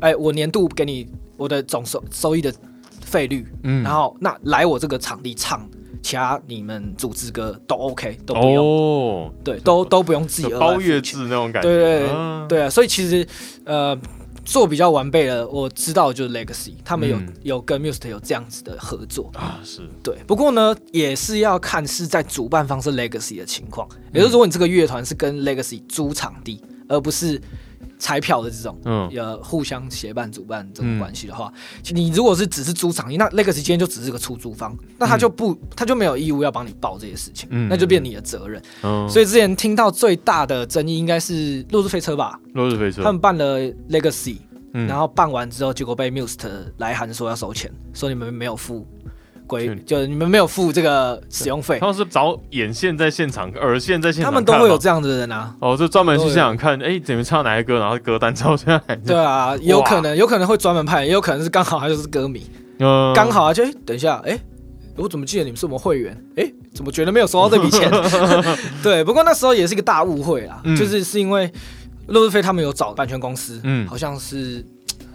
哎，我年度给你我的总收收益的费率，嗯。然后那来我这个场地唱，其他你们组织歌都 OK，都不用，哦，对，都都不用自己包月制那种感觉，对对对啊，所以其实呃。做比较完备的，我知道就是 Legacy，他们有、嗯。有跟 Muse 有这样子的合作，啊是，对，不过呢，也是要看是在主办方是 Legacy 的情况，也就是如果，你这个乐团是跟 Legacy 租场地，而不是拆票的这种，嗯。呃，互相协办主办这种嗯关系的话，你如果是只是租场地，那 Legacy 今天就只是个出租方，那他就不，他就没有义务要帮你报这些事情，嗯。那就变你的责任。嗯，所以之前听到最大的争议应该是落日飞车吧，落日飞车，他们办了 Legacy，嗯。然后办完之后，结果被 Muse 来函说要收钱，说你们没有付规是，就你们没有付这个使用费他。们是找眼线在现场，耳线在现场，他们都会有。这样的人啊，哦，就专门去现场看，哎，你们唱哪些歌，然后歌单抄下来。对啊，有可能有可能会专门派，也有可能是刚好他就是歌迷，嗯，刚好啊，就哎等一下，哎，我怎么记得你们是我们会员？哎，怎么觉得没有收到这笔钱？对，不过那时候也是一个大误会啦，嗯就是是因为陆日飞他们有找版权公司，嗯好像是。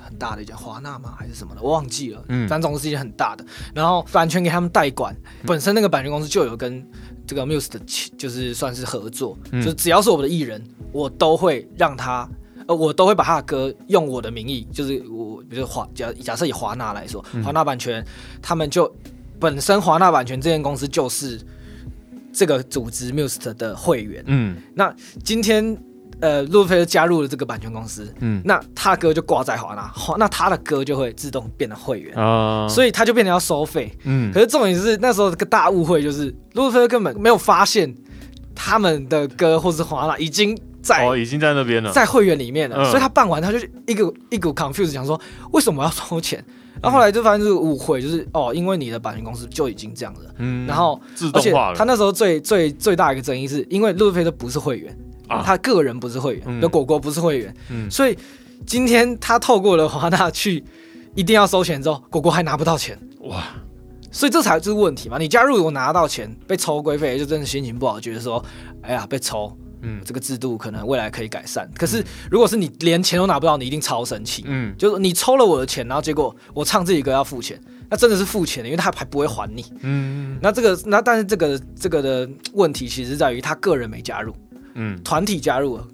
很大的一家华纳吗？还是什么的，我忘记了。嗯。反正总之是一件很大的，然后版权给他们代管，本身那个版权公司就有跟这个 Muse 的就是算是合作，嗯。就是只要是我们的艺人，我都会让他，呃，我都会把他的歌用我的名义，就是我，比如华假假设以华纳来说，嗯。华纳版权，他们就本身华纳版权这间公司就是这个组织 Muse 的会员，嗯。那今天。呃，路飞加入了这个版权公司，嗯。那他的歌就挂在华纳，华那他的歌就会自动变成会员，啊，所以他就变成要收费。嗯。可是重点是那时候这个大误会就是，路飞根本没有发现他们的歌或是华纳已经在、哦已经在那边了，在会员里面了，嗯。所以他办完他就一股一股 confuse 想说为什么要收钱，然后后来就发现这个误会就是哦，因为你的版权公司就已经这样了，嗯。然后自而且动化了，他那时候最最最大的一个争议是因为路飞都不是会员，啊他个人不是会员，嗯果果不是会员，嗯所以今天他透过了华纳去一定要收钱之后，果果还拿不到钱。哇，所以这才就是问题嘛！你加入我拿到钱被抽规费，就真的心情不好，觉得说，哎呀被抽，嗯这个制度可能未来可以改善。可是如果是你连钱都拿不到，你一定超生气。嗯就是你抽了我的钱，然后结果我唱自己歌要付钱，那真的是付钱的，因为他还不会还你。嗯那这个那但是这个这个的问题其实在于他个人没加入，嗯团体加入了。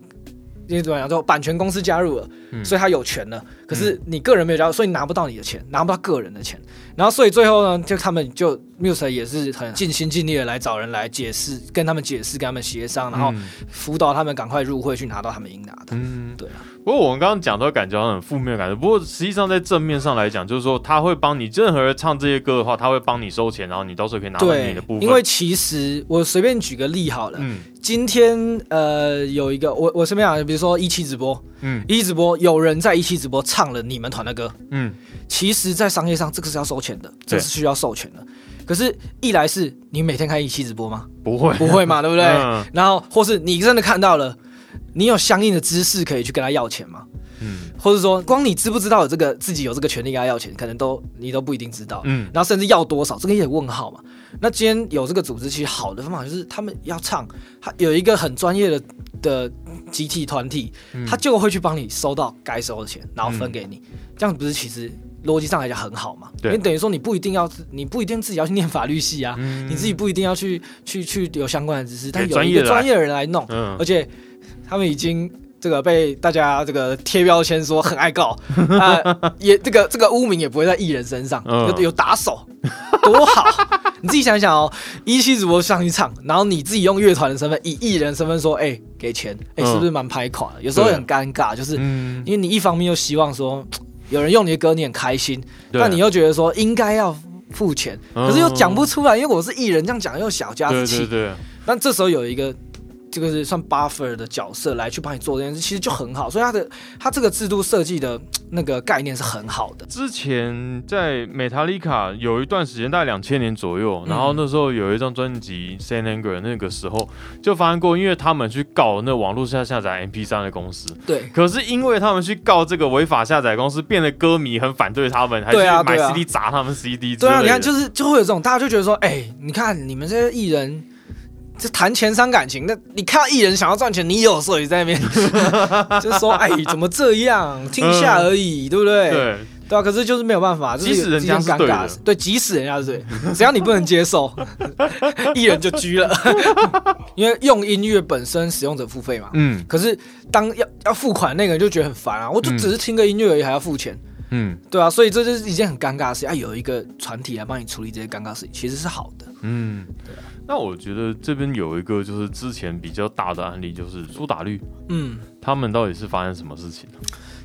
因为怎么讲，就版权公司加入了，嗯所以他有权了。可是你个人没有加入，所以你拿不到你的钱，拿不到个人的钱。然后所以最后呢，就他们就 Muse 也是很尽心尽力的来找人来解释，跟他们解释，跟他们协商，然后辅导他们赶快入会去拿到他们应拿的。嗯，对啊。不过我们刚刚讲都感觉很负面的感觉，不过实际上在正面上来讲，就是说他会帮你任何人唱这些歌的话，他会帮你收钱，然后你到时候可以拿到你的部，分。因为其实我随便举个例好了，嗯今天呃有一个我我身边讲，比如说一期直播，嗯一期直播有人在一期直播唱了你们团的歌，嗯其实，在商业上这个是要收钱的，这对是需要授权的。可是，一来是你每天看一期直播吗？不会不会嘛，对不对？嗯然后，或是你真的看到了，你有相应的知识可以去跟他要钱吗？嗯或者说，光你知不知道有这个自己有这个权利跟他要钱，可能都你都不一定知道。嗯然后甚至要多少，这个也有问号嘛。那今天有这个组织，其实好的方法就是他们要唱，他有一个很专业的的集体团体，嗯他就会去帮你收到该收的钱，然后分给你，这样不是其实逻辑上来讲很好嘛？对。因为等于说你不一定要，你不一定自己要去念法律系啊，嗯。你自己不一定要去去去有相关的知识，但有一个专业的人来弄，嗯。而且他们已经这个被大家这个贴标签说很爱告，啊、也这个这个污名也不会在艺人身上，嗯。有有打手，多好！你自己想想哦，一期主播上去唱，然后你自己用乐团的身份，以艺人身份说，哎、给钱，哎、嗯。是不是蛮拍垮的？有时候会很尴尬，就是嗯，因为你一方面又希望说有人用你的歌，你很开心，但你又觉得说应该要付钱，嗯。可是又讲不出来，因为我是艺人，这样讲又小家子气。对对。对，但这时候有一个这个是算 buffer 的角色来去帮你做这件事，其实就很好。所以它的它这个制度设计的那个概念是很好的。之前在美塔丽卡有一段时间，大概两千年左右，嗯然后那时候有一张专辑《Saint Anger》，那个时候就发生过，因为他们去告那网络下下载 MP 3的公司，对可是因为他们去告这个违法下载公司，变得歌迷很反对他们，还去买 CD 砸他们 CD 之对啊，你看就是就会有这种，大家就觉得说，哎、你看你们这些艺人。这谈钱伤感情，那你看到艺人想要赚钱，你有时候也在那边，就是说，哎，怎么这样？听一下而已，对不对？对，对啊，可是就是没有办法，就是即使人家尴尬。对即使人家是对，只要你不能接受，艺人就拘了。因为用音乐本身使用者付费嘛，嗯。可是当要要付款那个人就觉得很烦啊，我就嗯。只是听个音乐而已，还要付钱，嗯。对啊，所以这就是一件很尴尬的事。情。啊，有一个团体来帮你处理这些尴尬事情，其实是好的。嗯，啊那我觉得这边有一个就是之前比较大的案例，就是苏打绿，嗯，他们到底是发生什么事情？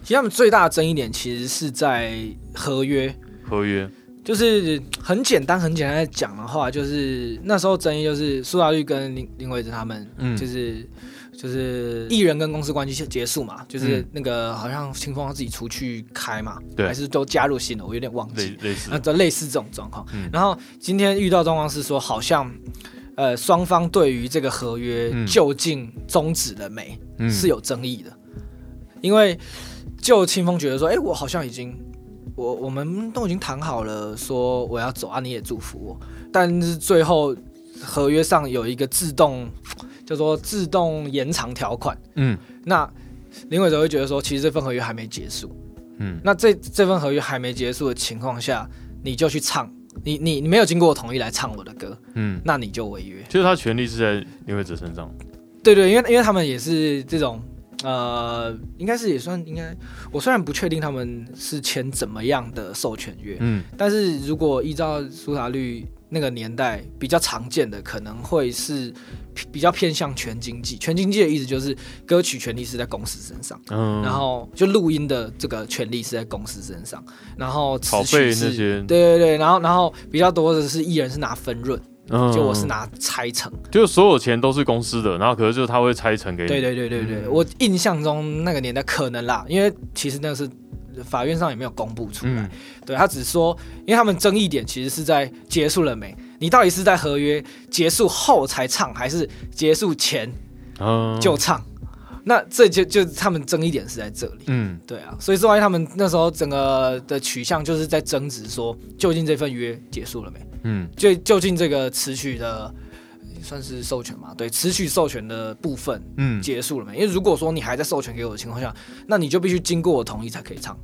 其实他们最大的争议点其实是在合约，合约，就是很简单很简单的讲的话，就是那时候争议就是苏打绿跟林林伟哲他们，嗯就是就是艺人跟公司关系结束嘛，就是嗯那个好像清风要自己出去开嘛，对还是都加入新的，我有点忘类记。类似那，这类似这种状况，嗯然后今天遇到状况是说，好像呃双方对于这个合约嗯究竟终止了没，嗯是有争议的，因为就清风觉得说，哎、我好像已经，我我们都已经谈好了，说我要走啊，你也祝福我，但是最后合约上有一个自动叫做自动延长条款，嗯。那林伟哲会觉得说，其实这份合约还没结束，嗯。那这这份合约还没结束的情况下，你就去唱，你你你没有经过我同意来唱我的歌，嗯，那你就违约。就是他权利是在林伟哲身上，对对，因为因为他们也是这种，呃，应该是也算应该，我虽然不确定他们是签怎么样的授权约，嗯。但是如果依照苏打绿那个年代比较常见的，可能会是比比较偏向全经济。全经济的意思就是歌曲权利是在公司身上，嗯，然后就录音的这个权利是在公司身上，然后词拷曲是。对对对，然后然后比较多的是艺人是拿分润，嗯就我是，拿拆成。就是所有钱都是公司的，然后可是就是他会拆成给你，对对对对对，嗯我印象中那个年代可能啦，因为其实那个是法院上也没有公布出来，嗯对他只说，因为他们争议点其实是在结束了没？你到底是在合约结束后才唱，还是结束前嗯，就唱？那这就就他们争议点是在这里。嗯对啊，所以说他们那时候整个的取向就是在争执说，究竟这份约结束了没？嗯就究竟这个词曲的算是授权嘛？对，持续授权的部分嗯结束了没？因为如果说你还在授权给我的情况下，那你就必须经过我同意才可以唱。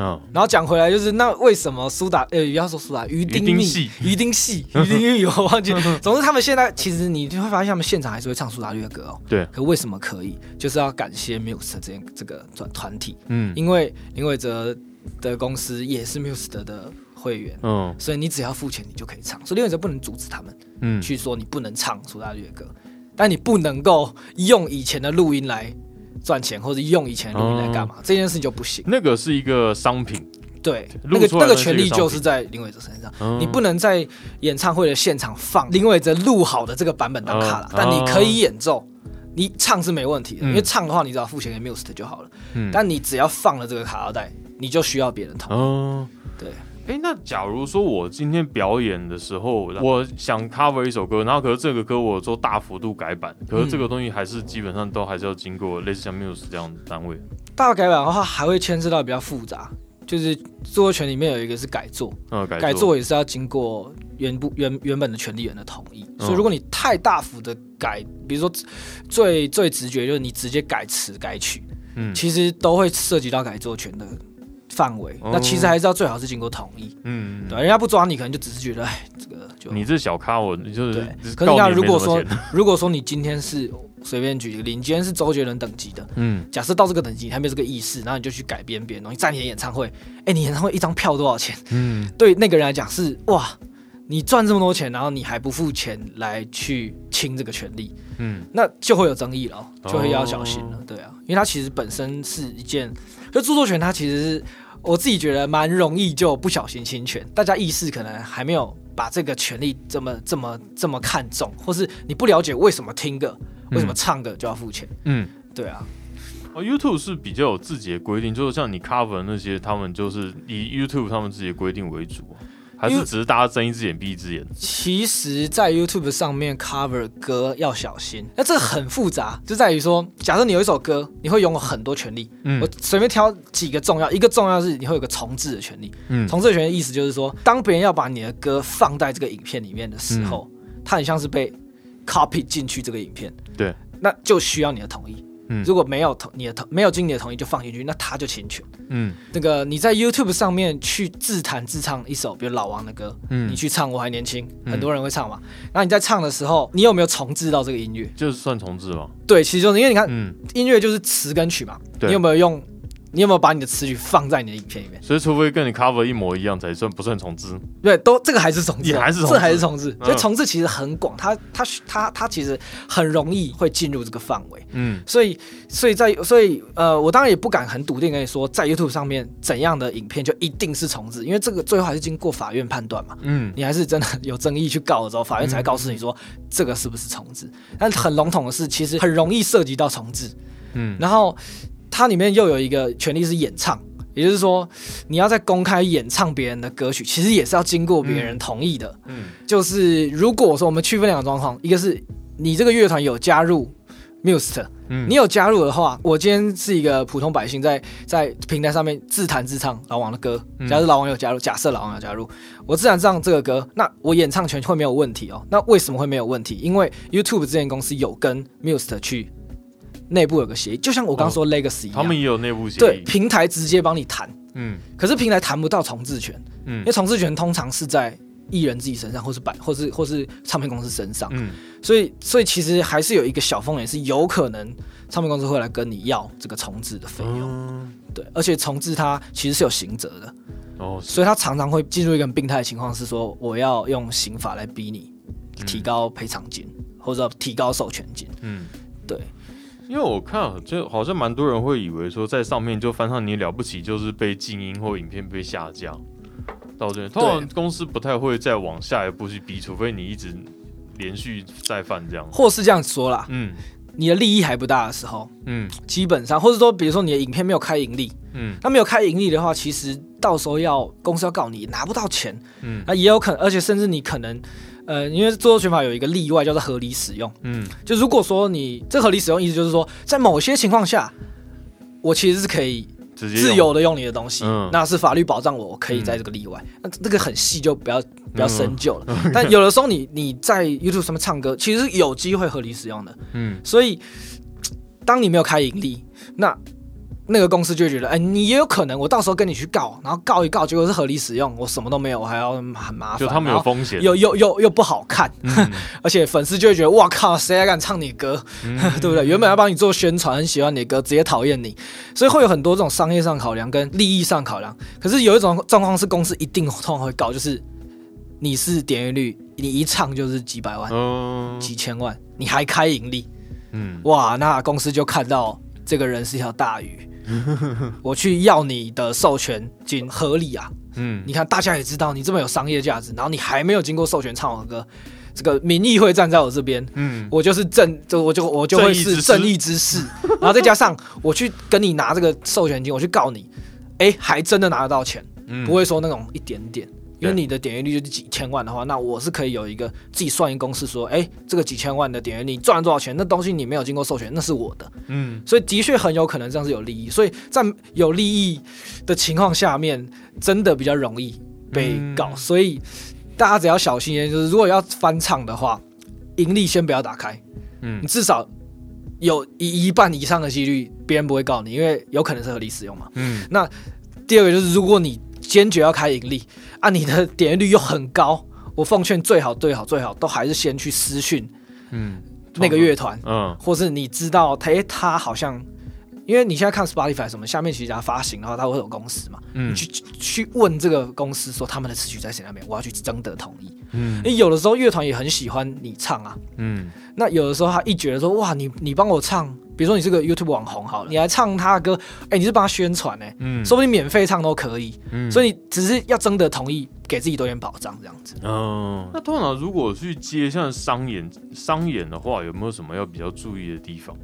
嗯然后讲回来，就是那为什么苏打呃，不要说苏打，鱼丁密鱼丁系、鱼丁系、鱼丁蜜，我忘记。总之，他们现在其实你就会发现，他们现场还是会唱苏打绿的歌哦。对，可为什么可以？就是要感谢 Muse 这件这个团团体，嗯因为林伟哲的公司也是 Muse 的的会员。嗯所以你只要付钱，你就可以唱。所以林伟哲不能阻止他们嗯，去说你不能唱苏打绿的歌，但你不能够用以前的录音来赚钱，或者用以前的录音来干嘛？这件事情就不行。那个是一个商品，对，那个那个权利就是在林伟哲身上，嗯你不能在演唱会的现场放林伟哲录好的这个版本当卡了，哦但你可以演奏。你唱是没问题的，嗯因为唱的话你只要付钱给 Muse 就好了。嗯，但你只要放了这个卡拉带，你就需要别人同意。哦，对，哎，那假如说我今天表演的时候，我想 cover 一首歌，然后可是这个歌我做大幅度改版，可是这个东西还是基本上都还是要经过类似像 Muse 这样的单位。大改版的话，还会牵涉到比较复杂，就是著作权里面有一个是改作，嗯，改改作也是要经过原部原原本的权利人的同意。所以如果你太大幅的改，比如说最最直觉就是你直接改词改曲，嗯。其实都会涉及到改作权的范围。哦。那其实还是要最好是经过同意，嗯，对，人家不抓你，可能就只是觉得，哎，这个就你这小咖，我你就是对可是你看，如果说如果说你今天是随便举一个例，你今天是周杰伦等级的，嗯。假设到这个等级你还没有这个意识，然后你就去改编别人东西，在你的演唱会，哎，你演唱会一张票多少钱？嗯。对那个人来讲是哇，你赚这么多钱，然后你还不付钱来去清这个权利，嗯。那就会有争议了哦，就会要小心了。哦对啊，因为它其实本身是一件，就著作权它其实是我自己觉得蛮容易就不小心侵权，大家意识可能还没有把这个权利这么这么这么看重，或是你不了解为什么听个为什么唱歌就要付钱。嗯。对啊，哦，YouTube 是比较有自己的规定，就是像你 cover 那些，他们就是以 YouTube 他们自己的规定为主，还是只是大家睁一只眼闭一只眼？其实，在 YouTube 上面 cover 歌要小心，那这个很复杂，就在于说，假设你有一首歌，你会拥有很多权利，嗯。我随便挑几个重要，一个重要是你会有个重置的权利，嗯。重置的权利意思就是说，当别人要把你的歌放在这个影片里面的时候，它很像是被 copy 进去这个影片，对，那就需要你的同意。嗯如果没有同你的同没有经你的同意就放进去，那他就侵权。嗯那个你在 YouTube 上面去自弹自唱一首，比如老王的歌，嗯你去唱《我还年轻》，嗯很多人会唱嘛。那你在唱的时候，你有没有重置到这个音乐？就是算重置吗。对，其实就是因为你看嗯，音乐就是词跟曲嘛，对你有没有用？你有没有把你的词曲放在你的影片里面？所以除非跟你 cover 一模一样，才算不算重置。对，都这个还是重置还是重置这还是重置。嗯所以重置其实很广，它它它它其实很容易会进入这个范围。嗯所以，所以在所以呃，我当然也不敢很笃定跟你说，在 YouTube 上面怎样的影片就一定是重置，因为这个最后还是经过法院判断嘛。嗯你还是真的有争议去告的时候，法院才告诉你说这个是不是重置。但很笼统的是，其实很容易涉及到重置。嗯然后它里面又有一个权利是演唱，也就是说，你要在公开演唱别人的歌曲，其实也是要经过别人同意的。嗯就是如果说我们区分两个状况，一个是你这个乐团有加入 Muse，嗯你有加入的话，我今天是一个普通百姓在，在平台上面自弹自唱老王的歌。嗯假设老王有加入，假设老王有加入，我自弹自唱这个歌，那我演唱权会没有问题哦。那为什么会没有问题？因为 YouTube 这间公司有跟 Muse 去内部有个协议，就像我刚刚说 Legacy 一样，他们也有内部协议。对。平台直接帮你谈，嗯。可是平台谈不到重置权，嗯。因为重置权通常是在艺人自己身上，或是版，或是或是唱片公司身上。嗯。所以，所以其实还是有一个小风险，是有可能唱片公司会来跟你要这个重置的费用。嗯对，而且重置它其实是有刑责的，哦所以它常常会进入一个很病态的情况，是说我要用刑法来逼你提高赔偿金，或者提高授权金。嗯。对，因为我看就好像蛮多人会以为说在上面就翻上你了不起，就是被静音或影片被下架。到这边，通常公司不太会再往下一步去逼，除非你一直连续再犯这样。或是这样说啦，嗯你的利益还不大的时候，嗯基本上，或者说比如说你的影片没有开盈利，嗯那没有开盈利的话，其实到时候要公司要告你拿不到钱，嗯那也有可能，而且甚至你可能，呃，因为著作权法有一个例外叫做合理使用，嗯就如果说你这合理使用意思就是说，在某些情况下，我其实是可以自由的用你的东西，嗯那是法律保障我可以在这个例外。那这个很细就不要不要嗯深究了。但有的时候你你在 YouTube 上面唱歌，其实是有机会合理使用的。嗯所以当你没有开盈利，那那个公司就会觉得，哎，你也有可能我到时候跟你去告，然后告一告，结果是合理使用，我什么都没有，我还要很麻烦，就他们有风险。又又又又不好看，嗯 而且粉丝就会觉得，哇靠，谁还敢唱你歌，嗯 对不对？原本要帮你做宣传，很喜欢你的歌，直接讨厌你，所以会有很多这种商业上考量跟利益上考量。可是有一种状况是公司一定通常会告，就是你是点阅率，你一唱就是几百万、嗯几千万，你还开盈利，嗯哇，那公司就看到这个人是一条大鱼。我去要你的授权金合理啊！嗯。你看，大家也知道你这么有商业价值，然后你还没有经过授权唱我的歌，这个民意会站在我这边，嗯。我就是正，就我就我就会是正正义之士，然后再加上我去跟你拿这个授权金，我去告你，哎，还真的拿得到钱，嗯。不会说那种一点点。因为你的点阅率就是几千万的话，那我是可以有一个自己算一公式说，哎、这个几千万的点阅率你赚了多少钱？那东西你没有经过授权，那是我的，嗯所以的确很有可能这样是有利益。所以在有利益的情况下面，真的比较容易被告。嗯所以大家只要小心一点，就是如果要翻唱的话，盈利先不要打开，嗯你至少有一一半以上的几率别人不会告你，因为有可能是合理使用嘛。嗯那第二个就是，如果你坚决要开盈利啊，你的点阅率又很高，我奉劝最好最好最好都还是先去私讯嗯，那个乐团，嗯。或是你知道他诶他好像，因为你现在看 Spotify 什么，下面其实它发行的话，它会有公司嘛，嗯。你去去问这个公司说他们的词曲在谁那边，我要去征得同意。嗯。因为有的时候乐团也很喜欢你唱啊，嗯。那有的时候他一觉得说哇，你你帮我唱，比如说你是个 YouTube 网红好了，你来唱他的歌，哎、你是帮他宣传哎、嗯，说不定免费唱都可以。嗯所以你只是要征得同意，给自己多点保障这样子。嗯，那通常如果去接像商演商演的话，有没有什么要比较注意的地方？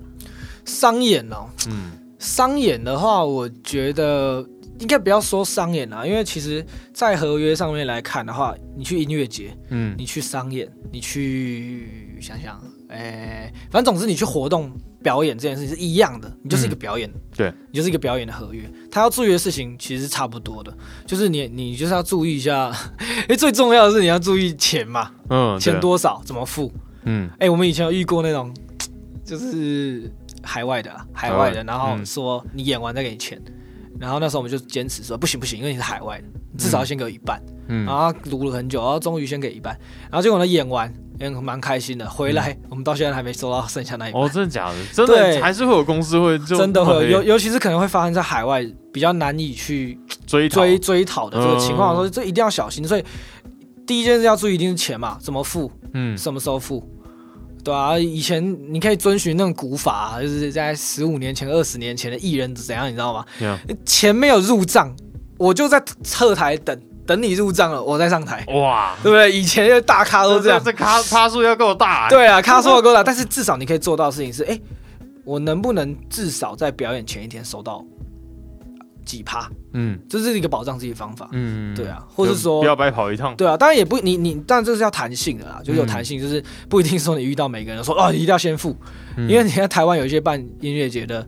商演哦，嗯商演的话，我觉得应该不要说商演啊，因为其实，在合约上面来看的话，你去音乐节，嗯你去商演，你去想想，哎、反正总之你去活动表演这件事情是一样的，你就是一个表演，对你就是一个表演的合约。他要注意的事情其实是差不多的，就是你你就是要注意一下，因为最重要的是你要注意钱嘛，嗯，钱多少怎么付。嗯哎、我们以前有遇过那种，就是海外的啊，海外的，然后嗯说你演完再给你钱，然后那时候我们就坚持说不行不行，因为你是海外的，至少要先给我一半。嗯然后他撸了很久，然后终于先给一半，然后结果呢演完也蛮开心的，回来、我们到现在还没收到剩下那一半。哦，真的假的？真对的还是会有公司会就真的会尤尤其是可能会发生在海外比较难以去追讨追追讨的这个情况的时候，嗯这一定要小心。所以第一件事要注意一定是钱嘛，怎么付，嗯什么时候付，对啊，以前你可以遵循那种古法、就是在十五年前、二十年前的艺人怎样，你知道吗？钱没有入账，我就在侧台等等你入账了，我再上台，哇，对不对？以前的大咖都这样，这咖咖数要够大，，对啊，咖数要够大，但是至少你可以做到的事情是，哎，我能不能至少在表演前一天收到几趴？嗯。这是一个保障自己的方法。嗯，对啊或是说不要白跑一趟，对啊，当然也不你你，当然这是要弹性的啦，就是有弹性，就是不一定说你遇到每个人说哦，你一定要先付，嗯。因为你看台湾有一些办音乐节的，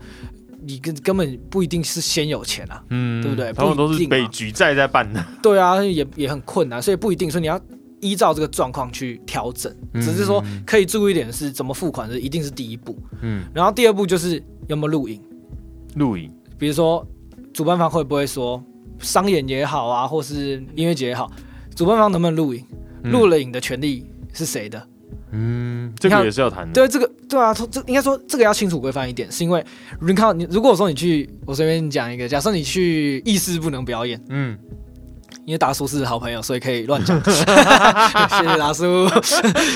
你根根本不一定是先有钱啊，嗯，对不对？他们都是被举债在办的，对啊，也也很困难，所以不一定说你要依照这个状况去调整，嗯。只是说可以注意一点是怎么付款是一定是第一步，嗯，然后第二步就是有没有录影，录影，比如说主办方会不会说商演也好啊，或是音乐节也好，主办方能不能录影，嗯。录了影的权利是谁的？嗯，这个也是要谈的，对这个，对啊，这应该说这个要清楚规范一点，是因为你看，你如果说你去，我随便讲一个，假设你去意识不能表演，嗯。因为达叔是好朋友，所以可以乱讲。谢谢达叔，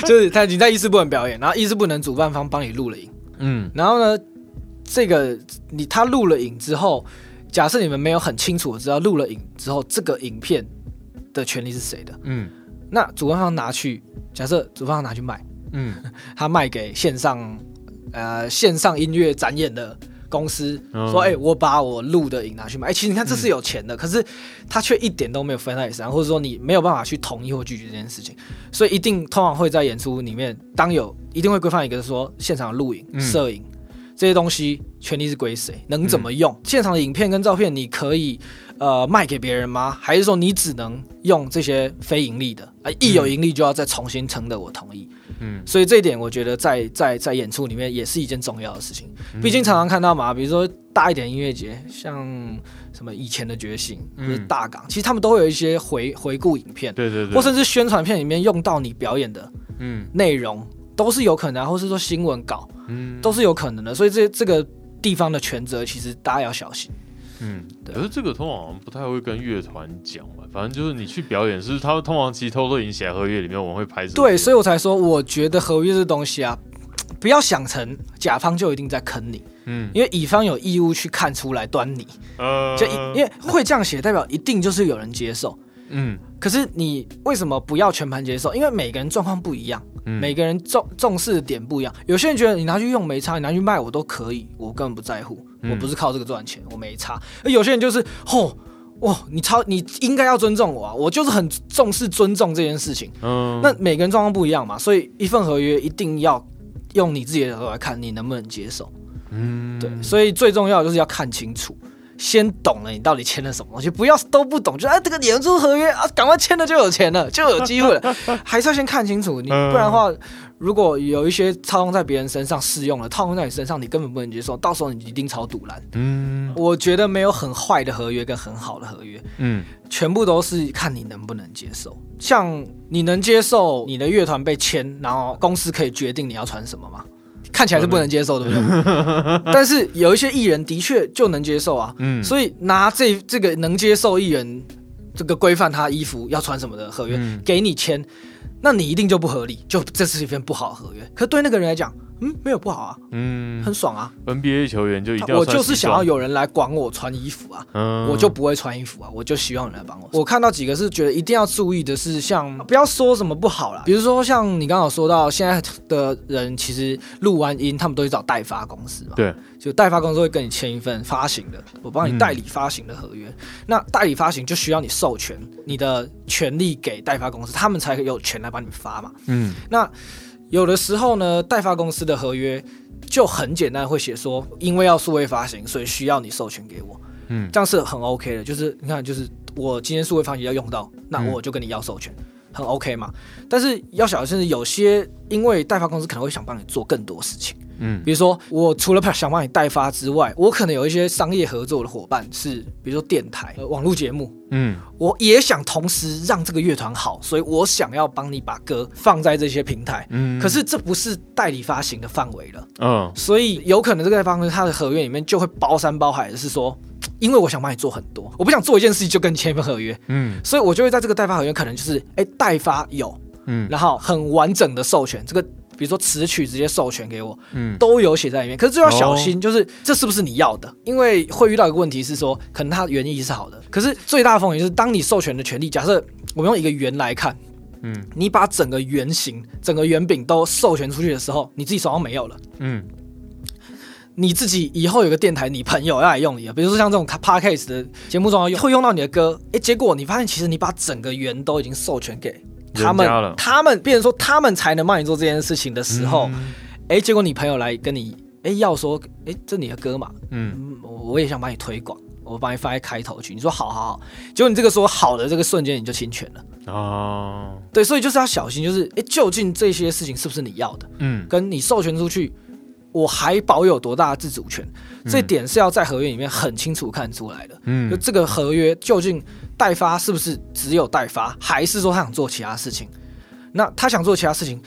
就是他你在意识不能表演，然后意识不能主办方帮你录了影，嗯然后呢，这个你他录了影之后，假设你们没有很清楚的知道录了影之后这个影片的权利是谁的，嗯那主办方拿去，假设主办方拿去卖。嗯 他卖给线上呃线上音乐展演的公司，嗯说：“哎、我把我录的影拿去卖。哎、其实你看这是有钱的，可是他却一点都没有分在你身上，或者说你没有办法去同意或拒绝这件事情，所以一定通常会在演出里面，当有一定会规范一个说现场录影、嗯摄影。这些东西权利是归谁，能怎么用？现场的影片跟照片，你可以呃卖给别人吗？还是说你只能用这些非盈利的？啊、一有盈利就要再重新征得我同意。嗯所以这一点，我觉得在在在演出里面也是一件重要的事情。毕竟常常看到嘛，比如说大一点音乐节，像什么以前的觉醒或者嗯大港，其实他们都会有一些回回顾影片，对对对，或甚至宣传片里面用到你表演的嗯内容，都是有可能啊，或是说新闻稿嗯都是有可能的。所以这这个地方的权责，其实大家要小心。嗯，可是这个通常不太会跟乐团讲嘛，反正就是你去表演，是他通常其实偷偷已经写在合约里面，我们会拍摄。对，所以我才说，我觉得合约这东西啊，不要想成甲方就一定在坑你，嗯因为乙方有义务去看出来端倪。呃，就一因为会这样写，代表一定就是有人接受。嗯可是你为什么不要全盘接受？因为每个人状况不一样，嗯每个人重重视的点不一样。有些人觉得你拿去用没差，你拿去卖我都可以，我根本不在乎，嗯我不是靠这个赚钱，我没差。而有些人就是，吼，哇，你超你应该要尊重我啊，我就是很重视尊重这件事情。嗯，那每个人状况不一样嘛，所以一份合约一定要用你自己的角度来看，你能不能接受。嗯，对，所以最重要就是要看清楚，先懂了你到底签了什么东西，不要都不懂就哎这个演出合约啊，赶快签了就有钱了，就有机会了，还是要先看清楚，你不然的话，如果有一些套用在别人身上适用了，套用在你身上你根本不能接受，到时候你一定超堵拦。嗯我觉得没有很坏的合约跟很好的合约，嗯全部都是看你能不能接受。像你能接受你的乐团被签，然后公司可以决定你要穿什么吗？看起来是不能接受，对不对？但是有一些艺人的确就能接受啊，嗯，所以拿这这个能接受艺人这个规范他衣服要穿什么的合约、嗯给你签，那你一定就不合理，就这是一份不好的合约。可对那个人来讲，嗯，没有不好啊，嗯很爽啊。NBA 球员就一定要我就是想要，有人来管我穿衣服啊，嗯我就不会穿衣服啊，我就希望有人来帮我。我看到几个是觉得一定要注意的是，像不要说什么不好啦，比如说像你刚刚说到，现在的人其实录完音，他们都去找代发公司嘛，对，就代发公司会跟你签一份发行的，我帮你代理发行的合约。那代理发行就需要你授权你的权利给代发公司，他们才有权来帮你发嘛。嗯那有的时候呢，代发公司的合约就很简单，会写说，因为要数位发行，所以需要你授权给我。嗯这样是很 OK 的。就是你看，就是我今天数位发行要用到，那嗯我就跟你要授权，很 OK 嘛。但是要小心，是有些因为代发公司可能会想帮你做更多事情。嗯。比如说，我除了想帮你代发之外，我可能有一些商业合作的伙伴是，比如说电台、呃、网络节目，嗯。我也想同时让这个乐团好，所以我想要帮你把歌放在这些平台。嗯，可是这不是代理发行的范围了，嗯。所以有可能这个方它的合约里面就会包山包海的是说，因为我想帮你做很多，我不想做一件事情就跟你签一份合约，嗯。所以我就会在这个代发合约可能就是，哎，代发有，嗯。然后很完整的授权，这个比如说词曲直接授权给我，嗯都有写在里面。可是就要小心，就是这是不是你要的？因为会遇到一个问题是说，可能它原意是好的，可是最大的风险就是当你授权的权利，假设我们用一个圆来看，嗯你把整个圆形、整个圆饼都授权出去的时候，你自己手上没有了。嗯你自己以后有个电台，你朋友要来用你的，比如说像这种 podcast 的节目中要用，会用到你的歌，诶，结果你发现其实你把整个圆都已经授权给他们他们变成说他们才能帮你做这件事情的时候，嗯。诶，结果你朋友来跟你，诶，要说，诶，这你的歌嘛，嗯。嗯，我我也想帮你推广，我帮你放在开头去，你说好好好，结果你这个说好的这个瞬间你就侵权了，哦。对，所以就是要小心，就是诶，究竟这些事情是不是你要的？嗯。跟你授权出去，我还保有多大的自主权？这点是要在合约里面很清楚看出来的。嗯。就嗯这个合约究竟代发是不是只有代发，还是说他想做其他事情？那他想做其他事情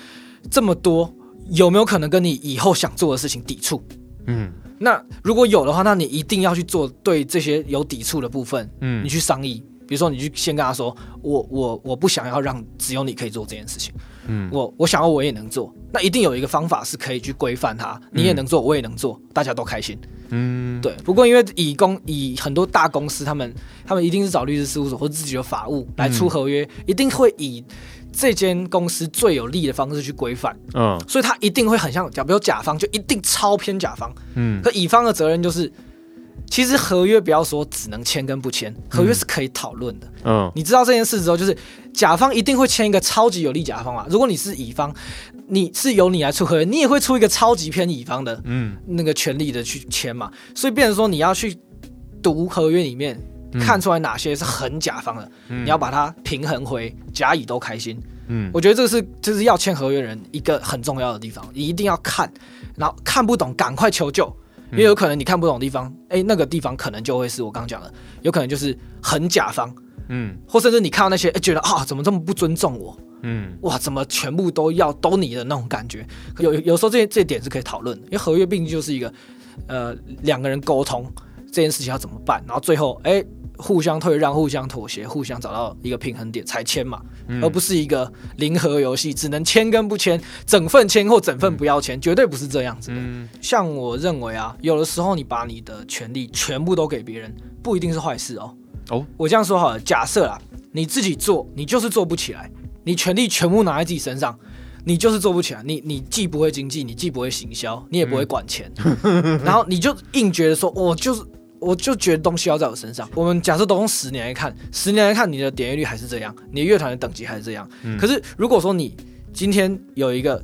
这么多，有没有可能跟你以后想做的事情抵触？嗯那如果有的话，那你一定要去做对这些有抵触的部分，嗯你去商议。比如说，你去先跟他说，我我我不想要让只有你可以做这件事情。嗯我我想要我也能做，那一定有一个方法是可以去规范它，你也能做，我也能做，大家都开心。嗯。对，不过因为以公以很多大公司，他们他们一定是找律师事务所或者自己的法务来出合约，一定会以这间公司最有利的方式去规范，嗯。所以他一定会很像，假比如甲方就一定超偏甲方，嗯。可乙方的责任就是，其实合约不要说只能签跟不签，合约是可以讨论的。嗯你知道这件事之后，就是甲方一定会签一个超级有利甲方嘛。如果你是乙方，你是由你来出合约，你也会出一个超级偏乙方的嗯那个权利的去签嘛。所以变成说你要去读合约里面。看出来哪些是很甲方的，嗯你要把它平衡回甲乙都开心。嗯我觉得这个是就是要签合约人一个很重要的地方，你一定要看，然后看不懂赶快求救，因为有可能你看不懂的地方，哎、那个地方可能就会是我刚刚讲的，有可能就是很甲方，嗯。或甚至你看到那些，哎、觉得啊怎么这么不尊重我，嗯？哇怎么全部都要都你的那种感觉，有有时候这这点是可以讨论的，因为合约毕竟就是一个呃两个人沟通这件事情要怎么办，然后最后哎。互相退让、互相妥协、互相找到一个平衡点才签嘛，而不是一个零和游戏，只能签跟不签，整份签或整份不要签，绝对不是这样子的。嗯像我认为啊，有的时候你把你的权利全部都给别人，不一定是坏事哦。哦，我这样说好了，假设啊，你自己做，你就是做不起来，你权利全部拿在自己身上，你就是做不起来。你你既不会经济，你既不会行销，你也不会管钱，然后你就硬觉得说，我就是我就觉得东西要在我身上。我们假设都用十年来看，十年来看你的点阅率还是这样，你的乐团的等级还是这样。嗯可是如果说你今天有一个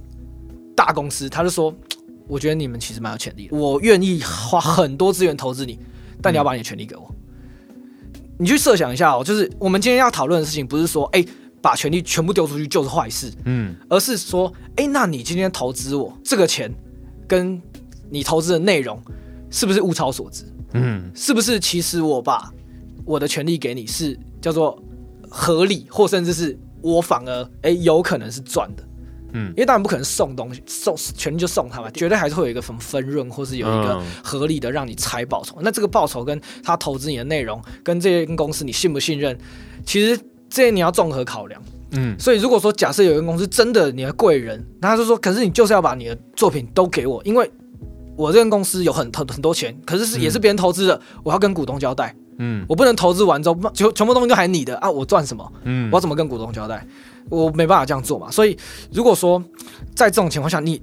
大公司，他就说，我觉得你们其实蛮有潜力的，我愿意花很多资源投资你，但你要把你的权利给我。你去设想一下哦，就是我们今天要讨论的事情，不是说，哎、把权利全部丢出去就是坏事，嗯而是说，哎、那你今天投资我这个钱，跟你投资的内容，是不是物超所值？嗯是不是其实我把我的权利给你是叫做合理，或甚至是我反而哎、有可能是赚的。嗯因为当然不可能送东西，送权利就送他嘛，绝对还是会有一个什么分润，或是有一个嗯合理的让你猜报酬。那这个报酬跟他投资你的内容，跟这间公司你信不信任，其实这些你要综合考量。嗯所以如果说假设有一个公司真的你的贵人，那他就说，可是你就是要把你的作品都给我，因为我这间公司有很很很多钱，可是是也是别人投资的，我要跟股东交代，嗯我不能投资完之后全全部东西都还你的啊，我赚什么？嗯我要怎么跟股东交代？我没办法这样做嘛。所以如果说在这种情况下，你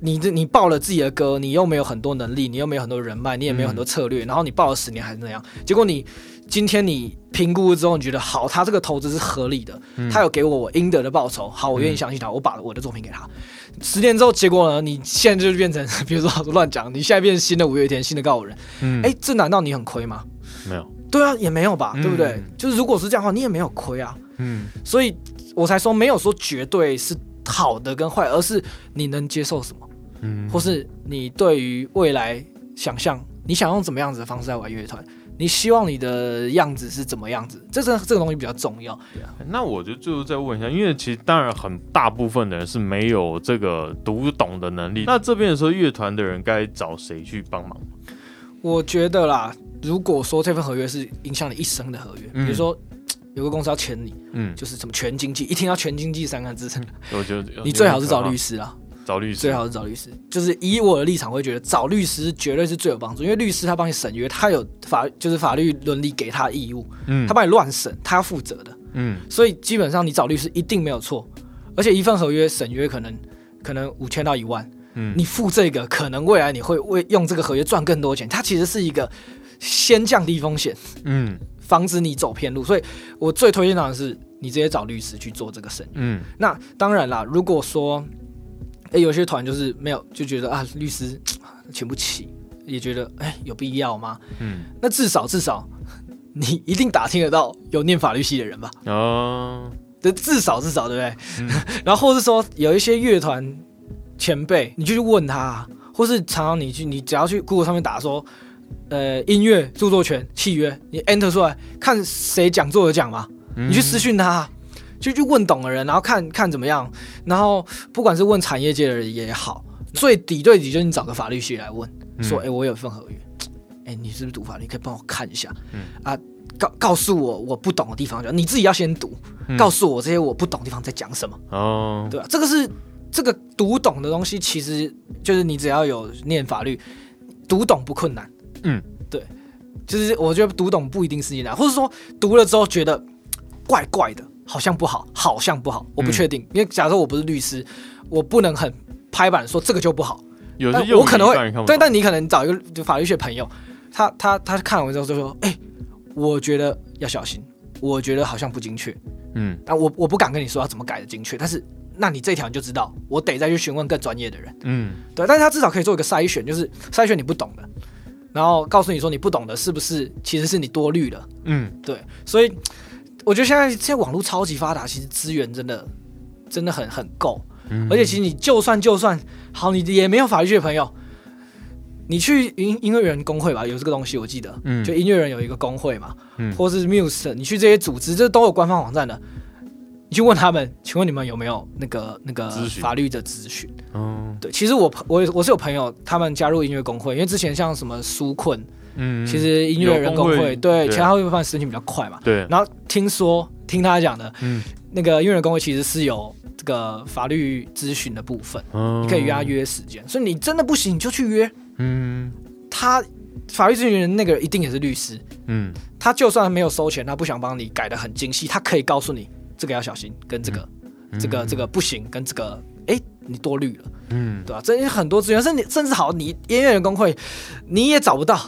你这你报了自己的歌，你又没有很多能力，你又没有很多人脉，你也没有很多策略，然后你报了十年还是那样，结果你今天你评估之后，你觉得好，他这个投资是合理的，他有给我我应得的报酬，好，我愿意相信他，我把我的作品给他。十年之后，结果呢？你现在就变成，比如说乱讲，你现在变成新的五月天，新的告五人，嗯哎、这难道你很亏吗？没有对啊，也没有吧，嗯对不对？就是如果是这样的话，你也没有亏啊。嗯所以我才说没有说绝对是好的跟坏，而是你能接受什么，嗯或是你对于未来想象，你想用怎么样子的方式来玩乐团，你希望你的样子是怎么样子，这这这个东西比较重要。那我就最后再问一下，因为其实当然很大部分的人是没有这个读懂的能力，那这边的时候乐团的人该找谁去帮忙？我觉得啦，如果说这份合约是影响你一生的合约，嗯比如说。有个公司要签你，嗯，就是什么全经济，一听到全经济三个字，我觉得你最好是找律师啊。找律师，最好是找律师。就是以我的立场，会觉得找律师绝对是最有帮助，因为律师他帮你审约，他有法就是法律伦理给他的义务，嗯他帮你乱审，他要负责的。嗯所以基本上你找律师一定没有错，而且一份合约审约可能可能五千到一万，嗯你付这个，可能未来你会为用这个合约赚更多钱。它其实是一个先降低风险，嗯防止你走偏路。所以我最推荐的是你直接找律师去做这个生意。嗯那当然啦，如果说，诶有些团就是没有就觉得啊，律师请不起，也觉得哎有必要吗？嗯那至少至少你一定打听得到有念法律系的人吧？哦 对，至少至少对不对？嗯 然后或是说有一些乐团前辈，你就去问他、啊，或是常常你去你只要去 Google 上面打说。呃，音乐著作权契约，你 enter 出来看谁讲座有讲嘛？嗯。你去私讯他，啊就去问懂的人，然后看看怎么样。然后不管是问产业界的人也好，最底对底就是你找个法律系来问，说，哎、我有一份合约，哎、你是不是读法律？可以帮我看一下，嗯。啊，告告诉我我不懂的地方，就你自己要先读，嗯。告诉我这些我不懂的地方在讲什么，哦。对吧、这个是这个读懂的东西，其实就是你只要有念法律，读懂不困难。嗯，对，就是我觉得读懂不一定是难，或者说读了之后觉得怪怪的，好像不好，好像不好，我不嗯确定。因为假设我不是律师，我不能很拍板说这个就不好。有但我可能会语让你看不对，但你可能找一个就法律学朋友，他他他看完之后就说：“哎、我觉得要小心，我觉得好像不精确。嗯但我我不敢跟你说要怎么改的精确，但是那你这条你就知道，我得再去询问更专业的人。嗯对，但是他至少可以做一个筛选，就是筛选你不懂的，然后告诉你说你不懂的是不是其实是你多虑了。嗯。对，所以我觉得现在现在网络超级发达，其实资源真的真的很很够，嗯。而且其实你就算就算好，你也没有法律系的朋友，你去音音乐人工会吧，有这个东西我记得，嗯。就音乐人有一个工会嘛，嗯。或是 Muse，你去这些组织，这都有官方网站的。你去问他们，请问你们有没有那个那个法律的咨询？嗯对，其实我朋我有我是有朋友，他们加入音乐工会，因为之前像什么纾困，嗯，其实音乐人工会对，对。其他会办申请比较快嘛。对，然后听说听他讲的，嗯。那个音乐人工会其实是有这个法律咨询的部分，你你可以约他，约时间，所以你真的不行你就去约。嗯。他。法律咨询人那个一定也是律师，嗯。他就算没有收钱，他不想帮你改的很精细，他可以告诉你这个要小心，跟这个、这个这个不行，跟这个哎你多虑了。嗯对吧、这些很多资源，甚至甚至好，你音乐人工会你也找不到，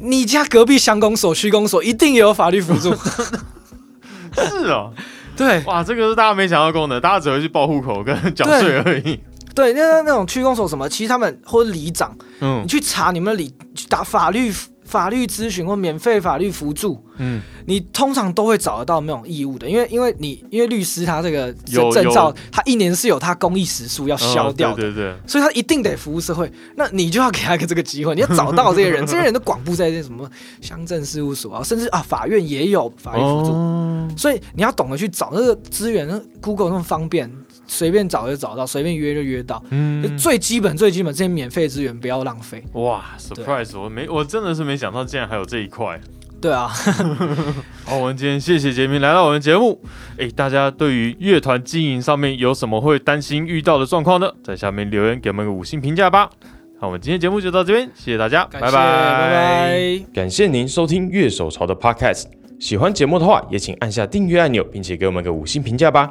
你家隔壁乡公所、区公所一定也有法律辅助。是哦，对哇，这个是大家没想到的功能，大家只会去报户口跟缴税而已。对，那那种区公所什么，其实他们或者里长，嗯你去查你们的里去打法律法律咨询或免费法律辅助，嗯，你通常都会找得到那种义务的，因为因为你因为律师他这个有证照，他一年是有他公益时数要消掉的。嗯对对对，所以他一定得服务社会，那你就要给他一个这个机会，你要找到这些人，这些人都广布在什么乡镇事务所啊，甚至啊法院也有法律辅助，哦，所以你要懂得去找那个资源那，Google 那么方便，随便找就找到，随便约就约到。嗯，最基本最基本这些免费资源不要浪费。哇，surprise！我没，我真的是没想到，竟然还有这一块。对啊，好，我们今天谢谢杰明来到我们节目。诶，大家对于乐团经营上面有什么会担心遇到的状况呢？在下面留言给我们个五星评价吧。那我们今天节目就到这边，谢谢大家，拜拜，拜拜。感谢您收听乐手潮的 Podcast。喜欢节目的话，也请按下订阅按钮，并且给我们个五星评价吧。